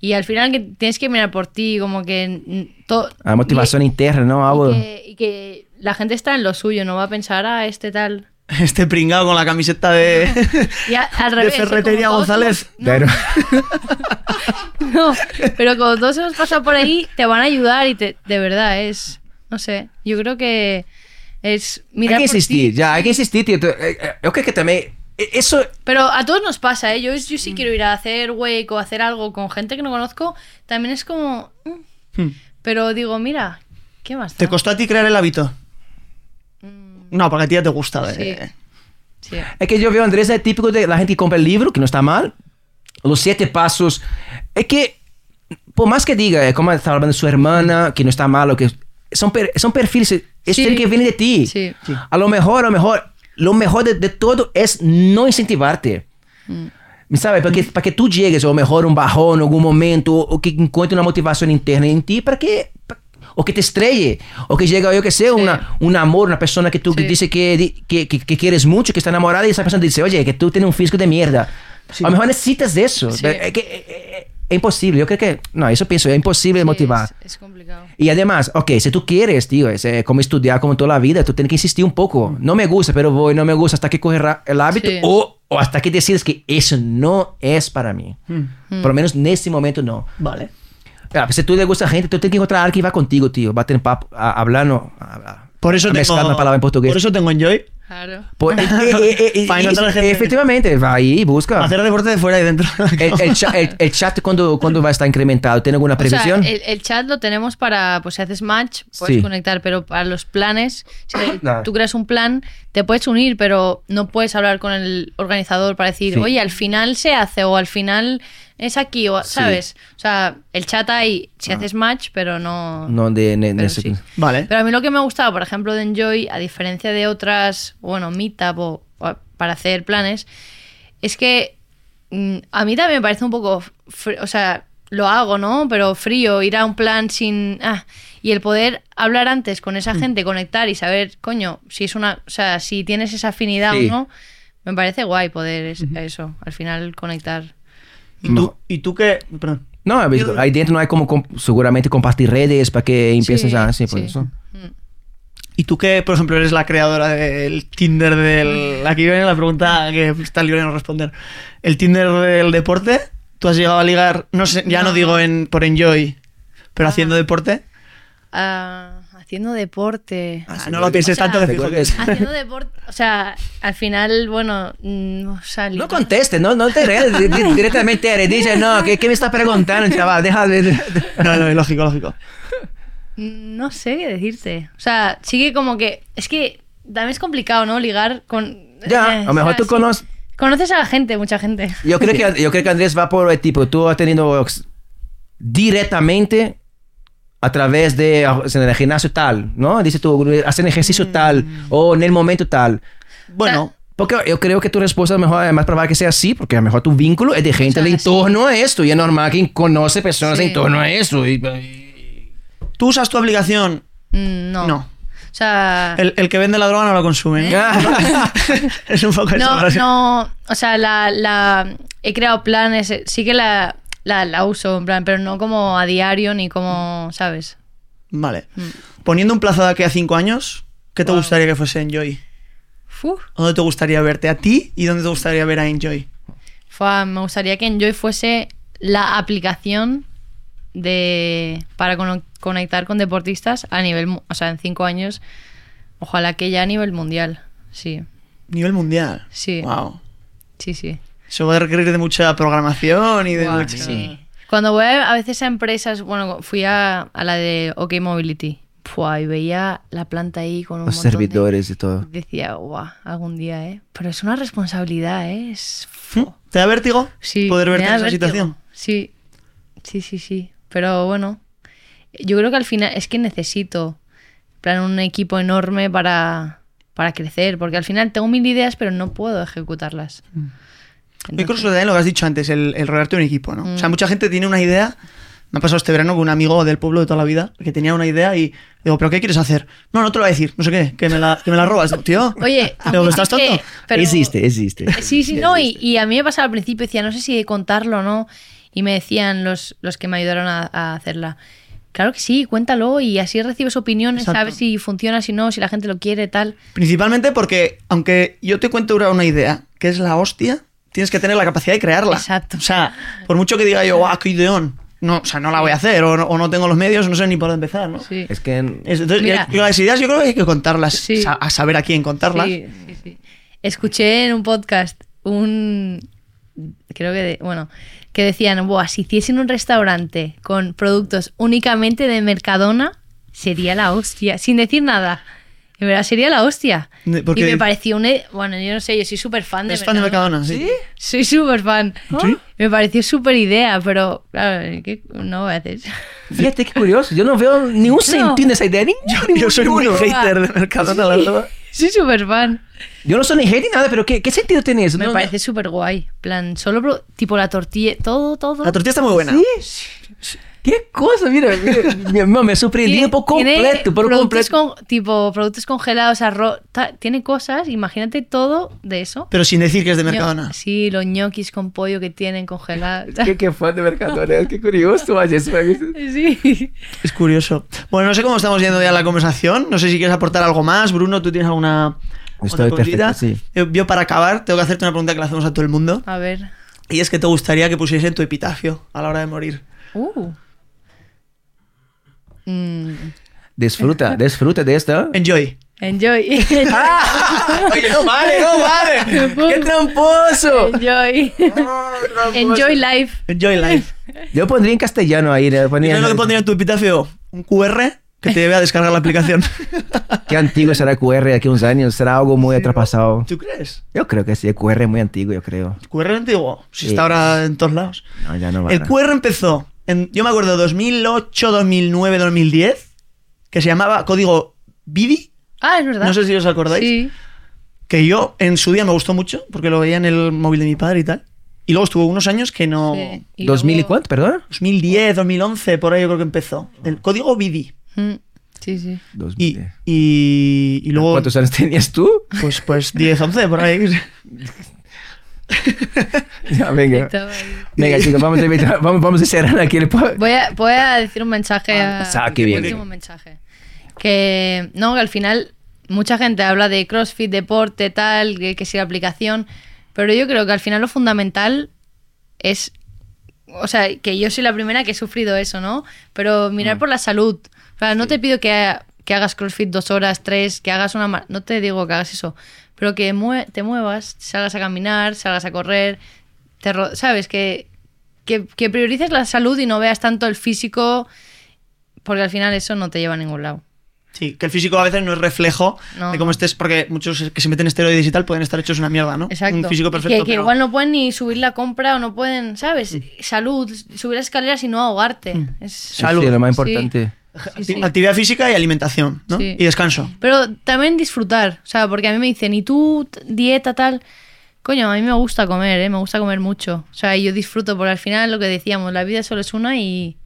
Y al final que tienes que mirar por ti, como que. mm, to- La motivación interna, ¿no? y, Algo. y que, y que la gente está en lo suyo, no va a pensar, ah, este tal. Este pringado con la camiseta de, Y a- al de revés. ¿eh? Ferretería todos González. hemos- Pero- No, pero como todos hemos pasado por ahí, te van a ayudar y te, de verdad es, no sé, yo creo que es mirar hay que insistir, ti. ya, hay que insistir, tío. Eh, eh, Yo creo que también. eh, Eso. Pero a todos nos pasa, ¿eh? Yo, yo sí quiero ir a hacer wake o hacer algo con gente que no conozco, también es como... mm. Hmm. Pero digo, mira, ¿qué más? ¿Te da? costó a ti crear el hábito? Mm, No, porque a ti ya te gusta. eh. sí. Es que yo veo a Andrés es típico de la gente que compra el libro, que no está mal. Los siete pasos. Es que, por más que diga, eh, como estaba hablando de su hermana, que no está mal, o que son, per- son perfiles, Sí. tiene que venir de ti. Sí. Sí. A lo mejor, a lo mejor, lo mejor de, de todo es no incentivarte. ¿Sabes? Porque para que tú llegues, a lo mejor, un bajón en algún momento, o que encuentre una motivación interna en ti, para que. pa- o que te estrelle, o que llegue, yo que sé, una, un amor, una persona que tú que Sí. dice que, que, que, que quieres mucho, que está enamorada, y esa persona dice, oye, que tú tienes un físico de mierda. Sí. A lo mejor necesitas de eso. Sí. Es, que, eh, eh, es imposible. Yo creo que. No, eso pienso, es imposible Sí, motivar. Es, es complicado. Y además, ok, si tú quieres, tío, es eh, como estudiar como toda la vida, tú tienes que insistir un poco. No me gusta, pero voy, no me gusta hasta que coger el hábito Sí. o, o hasta que decides que eso no es para mí. Hmm. Por lo menos en este momento no. Vale. Ah, si tú le gusta a gente, tú tienes que encontrar a alguien que va contigo, tío. Va a tener papo, a, hablando, a, a- Por eso a tengo, mezclar una palabra en portugués. Por eso tengo Enjoy. Claro. Pues, eh, eh, eh, Para y- encontrar gente. efectivamente, va ahí y busca. Hacer deporte de fuera y dentro. de la El, cama. el cha- el- el chat, cuando, cuando va a estar incrementado, ¿tiene alguna O sea, previsión? el, el chat lo tenemos para, pues si haces match, puedes Sí. conectar, pero para los planes, si Nada. tú creas un plan, te puedes unir, pero no puedes hablar con el organizador para decir, Sí. oye, al final se hace o al final es aquí, o, ¿sabes? O sea, el chat hay si haces match, pero no... no, de, ne- pero sí. Vale. Pero a mí lo que me ha gustado, por ejemplo, de Enjoy, a diferencia de otras, bueno, Meetup o, o para hacer planes, es que mm, a mí también me parece un poco, fr- o sea, lo hago, ¿no? Pero frío, ir a un plan sin... ah, y el poder hablar antes con esa gente, conectar y saber, coño, si es una, o sea, si tienes esa afinidad Sí. o no, me parece guay poder es- eso, al final conectar. ¿Y tú, ¿Y tú qué? Perdón. No, ahí dentro no hay como com- seguramente compartir redes para que empieces Sí, a... Sí, por sí. eso. ¿Y tú que, por ejemplo, eres la creadora del Tinder del... Aquí viene la pregunta que está libre de no responder. El Tinder del deporte, ¿tú has llegado a ligar, no sé, ya no, No. digo en, por Enjoy, pero haciendo deporte? Ah, haciendo deporte. Ah, no lo pienses O sea, tanto que fijo que es. Haciendo deporte, o sea, al final, bueno, mm, o sea, No conteste, no, no te di- directamente eres, dice, no, ¿qué, qué me estás preguntando, chaval? Deja de... No, no, lógico, lógico. Mm, No sé qué decirte. O sea, sigue como que. Es que también es complicado, ¿no? Ligar con. Ya, eh, a lo mejor o sea, tú sí. conoces... Conoces a la gente, mucha gente. Yo creo, que, yo creo que Andrés va por el tipo, tú has tenido directamente a través de o sea, en el gimnasio tal, ¿no? Dice tú, hacen ejercicio tal o en el momento tal. Bueno, Porque yo creo que tu respuesta mejor es más probable que sea así, porque a lo mejor tu vínculo es de gente sea, de en sí. torno a esto y es normal que conoce personas Sí. en torno a eso. y- y- ¿tú usas tu aplicación? Mm, No. No. O sea. El, el que vende la droga no lo consume. ¿no? es un poco No, frase. no. O sea, la, la. He creado planes. eh, Sí que la, la, la uso, en plan, pero no como a diario ni como. ¿Sabes? Vale. Poniendo un plazo de aquí a cinco años, ¿qué te Wow. gustaría que fuese Enjoy? Fu. ¿Dónde te gustaría verte a ti y dónde te gustaría ver a Enjoy? Fua, me gustaría que Enjoy fuese la aplicación de para conectar con deportistas a nivel, o sea, en cinco años, ojalá que ya a nivel mundial. Sí, Nivel mundial. Sí. Wow. sí, sí. Eso va a requerir de mucha programación y de Guau, mucha... sí. Cuando voy a, a veces a empresas, bueno, fui a, a la de OK Mobility, Fua, y veía la planta ahí con un Los montón de- servidores y todo. Decía, guau, algún día, ¿eh? Pero es una responsabilidad, ¿eh? Es... ¿Mm? ¿Te da vértigo Sí, poder verte en esa vértigo. situación? Sí, sí, sí, sí. Pero bueno, yo creo que al final es que necesito plan, un equipo enorme para, para crecer, porque al final tengo mil ideas, pero no puedo ejecutarlas. Yo creo que también lo que has dicho antes, el, el rodearte de un equipo, ¿no? O sea, mucha gente tiene una idea. Me ha pasado este verano con un amigo del pueblo de toda la vida que tenía una idea y digo, ¿pero qué quieres hacer? No, no te lo voy a decir, no sé qué, que me la, que me la robas, tío. Oye, Digo, ¿estás tonto? pero- Existe, existe. Sí, sí, no, y, y a mí me pasaba al principio, decía, no sé si contarlo o no, y me decían los, los que me ayudaron a, a hacerla. Claro que sí, cuéntalo y así recibes opiniones, Exacto. sabes si funciona, si no, si la gente lo quiere, tal. Principalmente porque, aunque yo te cuento ahora una idea que es la hostia, tienes que tener la capacidad de crearla. Exacto. O sea, por mucho que diga yo, ¡guau, qué ideón! No, o sea, no la voy a hacer, o no, o no tengo los medios, no sé ni por dónde empezar, ¿no? Sí. Es que... Es- Entonces, Mira. y las ideas yo creo que hay que contarlas, Sí. sa- a saber a quién contarlas. Sí, sí, sí. Escuché en un podcast un. Creo que. de- bueno, que decían: Buah, si hiciesen un restaurante con productos únicamente de Mercadona, sería la hostia. Sin decir nada. En verdad, sería la hostia. De- porque- Y me pareció un. e- Bueno, yo no sé, yo soy súper fan de ¿Es fan de Mercadona? Sí. Soy súper fan. ¿Sí? Me pareció súper idea, pero claro, ¿qué? no voy a hacer. Fíjate qué curioso, yo no veo ningún sentido en esa idea. Ninguno, Yo soy muy ninguno. hater de Mercadona, la verdad. Soy súper fan. Yo no soy ni hate ni nada, pero ¿qué, qué sentido tiene eso? Me No, parece súper guay. plan, solo tipo la tortilla, todo, todo. La tortilla está muy buena. Sí. ¿Qué cosa? Mira, mira, mi amor, me sorprendí Tiene- por completo, por productos completo. con- tipo productos congelados, arroz. ta- tiene cosas, imagínate todo de eso. Pero sin decir que es de Ño- Mercadona. Sí, los ñoquis con pollo que tienen congelados. ¿Qué, qué fan de Mercadona, qué curioso. sí. Es curioso. Bueno, no sé cómo estamos yendo ya la conversación. No sé si quieres aportar algo más. Bruno, ¿tú tienes alguna Estoy perfecto, sí. Yo, yo para acabar tengo que hacerte una pregunta que le hacemos a todo el mundo. A ver. Y es que te gustaría que pusiese en tu epitafio a la hora de morir. Uh. Mm, Disfruta, disfruta de esto. Enjoy. Enjoy. ¡Ah! Oye, no vale, no vale. ¡Qué tramposo! Enjoy. Enjoy life. Enjoy life. Yo pondría en castellano ahí. le ponía- ¿Sabes lo que pondría en tu epitafio? Un QR que te lleve a descargar la aplicación. Qué antiguo será el QR de aquí a unos años. Será algo muy atrapasado. ¿Tú crees? Yo creo que sí, el QR es muy antiguo, yo creo. QR antiguo. Si Sí. está ahora en todos lados. No, ya no va. El QR empezó, en, yo me acuerdo, 2008, 2009, 2010, que se llamaba código BIDI. Ah, es verdad. No sé si os acordáis. Sí. Que yo en su día me gustó mucho, porque lo veía en el móvil de mi padre y tal. Y luego estuvo unos años que no... sí. Y ¿2000 y luego- cuánto, perdón? 2010, 2011, por ahí yo creo que empezó. El código BIDI. Mm, Sí, sí. 2000. Y, y, y luego... ¿Cuántos años tenías tú? Pues, pues 10, 11, por ahí. Ya, venga. Venga, chicos, vamos a, invitar- vamos, vamos a cerrar aquí el Voy a, voy a decir un mensaje. A, Ah, qué bien. un último mensaje. Que no, que al final mucha gente habla de CrossFit, deporte, tal, que, que si la aplicación. Pero yo creo que al final lo fundamental es. O sea, que yo soy la primera que he sufrido eso, ¿no? Pero Mm. mirar por la salud. O sea, no te pido que, que hagas CrossFit dos horas, tres, que hagas una. No te digo que hagas eso. Pero que mue- te muevas, salgas a caminar, salgas a correr. Te ro- ¿Sabes? Que, que, que priorices la salud y no veas tanto el físico, porque al final eso no te lleva a ningún lado. Sí, que el físico a veces no es reflejo No. de cómo estés, porque muchos que se meten esteroides y tal pueden estar hechos una mierda, ¿no? Exacto. Un físico perfecto. Que, que pero- igual no pueden ni subir la compra o no pueden, ¿sabes? Salud, subir las escaleras y no ahogarte. Es- Salud. Sí, lo más importante. sí, sí. Actividad física y alimentación, ¿no? Sí. Y descanso. Pero también disfrutar, o sea, porque a mí me dicen, ¿y tú dieta tal? Coño, a mí me gusta comer, ¿eh? me gusta comer mucho. O sea, yo disfruto, porque al final lo que decíamos, la vida solo es una y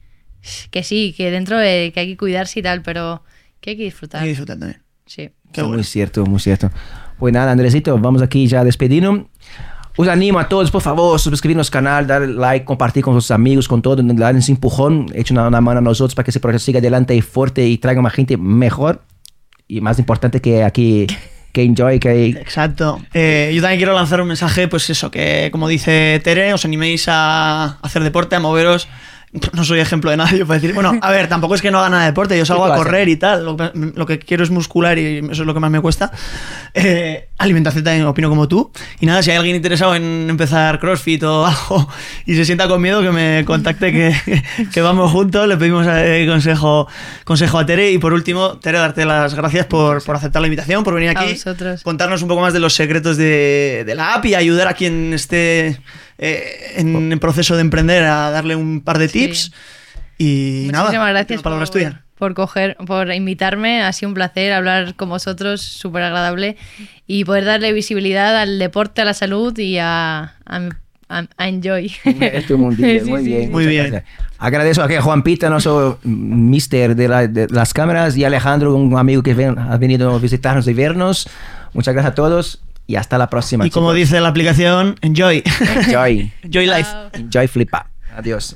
que sí, que dentro de que hay que cuidarse y tal, pero que hay que disfrutar. Hay que disfrutar también. Sí. Qué Muy bueno. cierto, muy cierto. Pues nada, Andresito, vamos aquí ya a despedirnos. Os animo a todos, por favor, suscribirnos al canal, dar like, compartir con sus amigos, con todo, dar ese empujón, echen una, una mano a nosotros para que ese proyecto siga adelante y fuerte y traiga más gente mejor. Y más importante que aquí, que enjoy, que... Exacto. Eh, yo también quiero lanzar un mensaje, pues eso, que como dice Tere, os animéis a hacer deporte, a moveros. No soy ejemplo de nadie para decir, bueno, a ver, tampoco es que no haga nada de deporte, yo salgo a correr y tal, lo, que- lo que quiero es muscular y eso es lo que más me cuesta. Eh, alimentación también opino como tú. Y nada, si hay alguien interesado en empezar CrossFit o algo y se sienta con miedo, que me contacte, que, que vamos juntos, le pedimos eh, consejo, consejo a Tere. Y por último, Tere, darte las gracias por, por aceptar la invitación, por venir A aquí vosotros. contarnos un poco más de los secretos de, de la app y ayudar a quien esté eh, en, en proceso de emprender a darle un par de Sí. tips. Y nada, Muchísimas gracias últimas palabras tuyas. Por coger, por invitarme. Ha sido un placer hablar con vosotros, súper agradable. Y poder darle visibilidad al deporte, a la salud y a, a, a- a enjoy. Este mundillo, Sí, muy sí, bien. sí. Muy bien. gracias. Agradezco a que Juan Pita, nuestro mister de, la- de las cámaras, y Alejandro, un amigo que ven- ha venido a visitarnos y vernos. Muchas gracias a todos y hasta la próxima. Y como chicos. dice la aplicación, enjoy. Enjoy. enjoy life. Enjoy flipa. Adiós.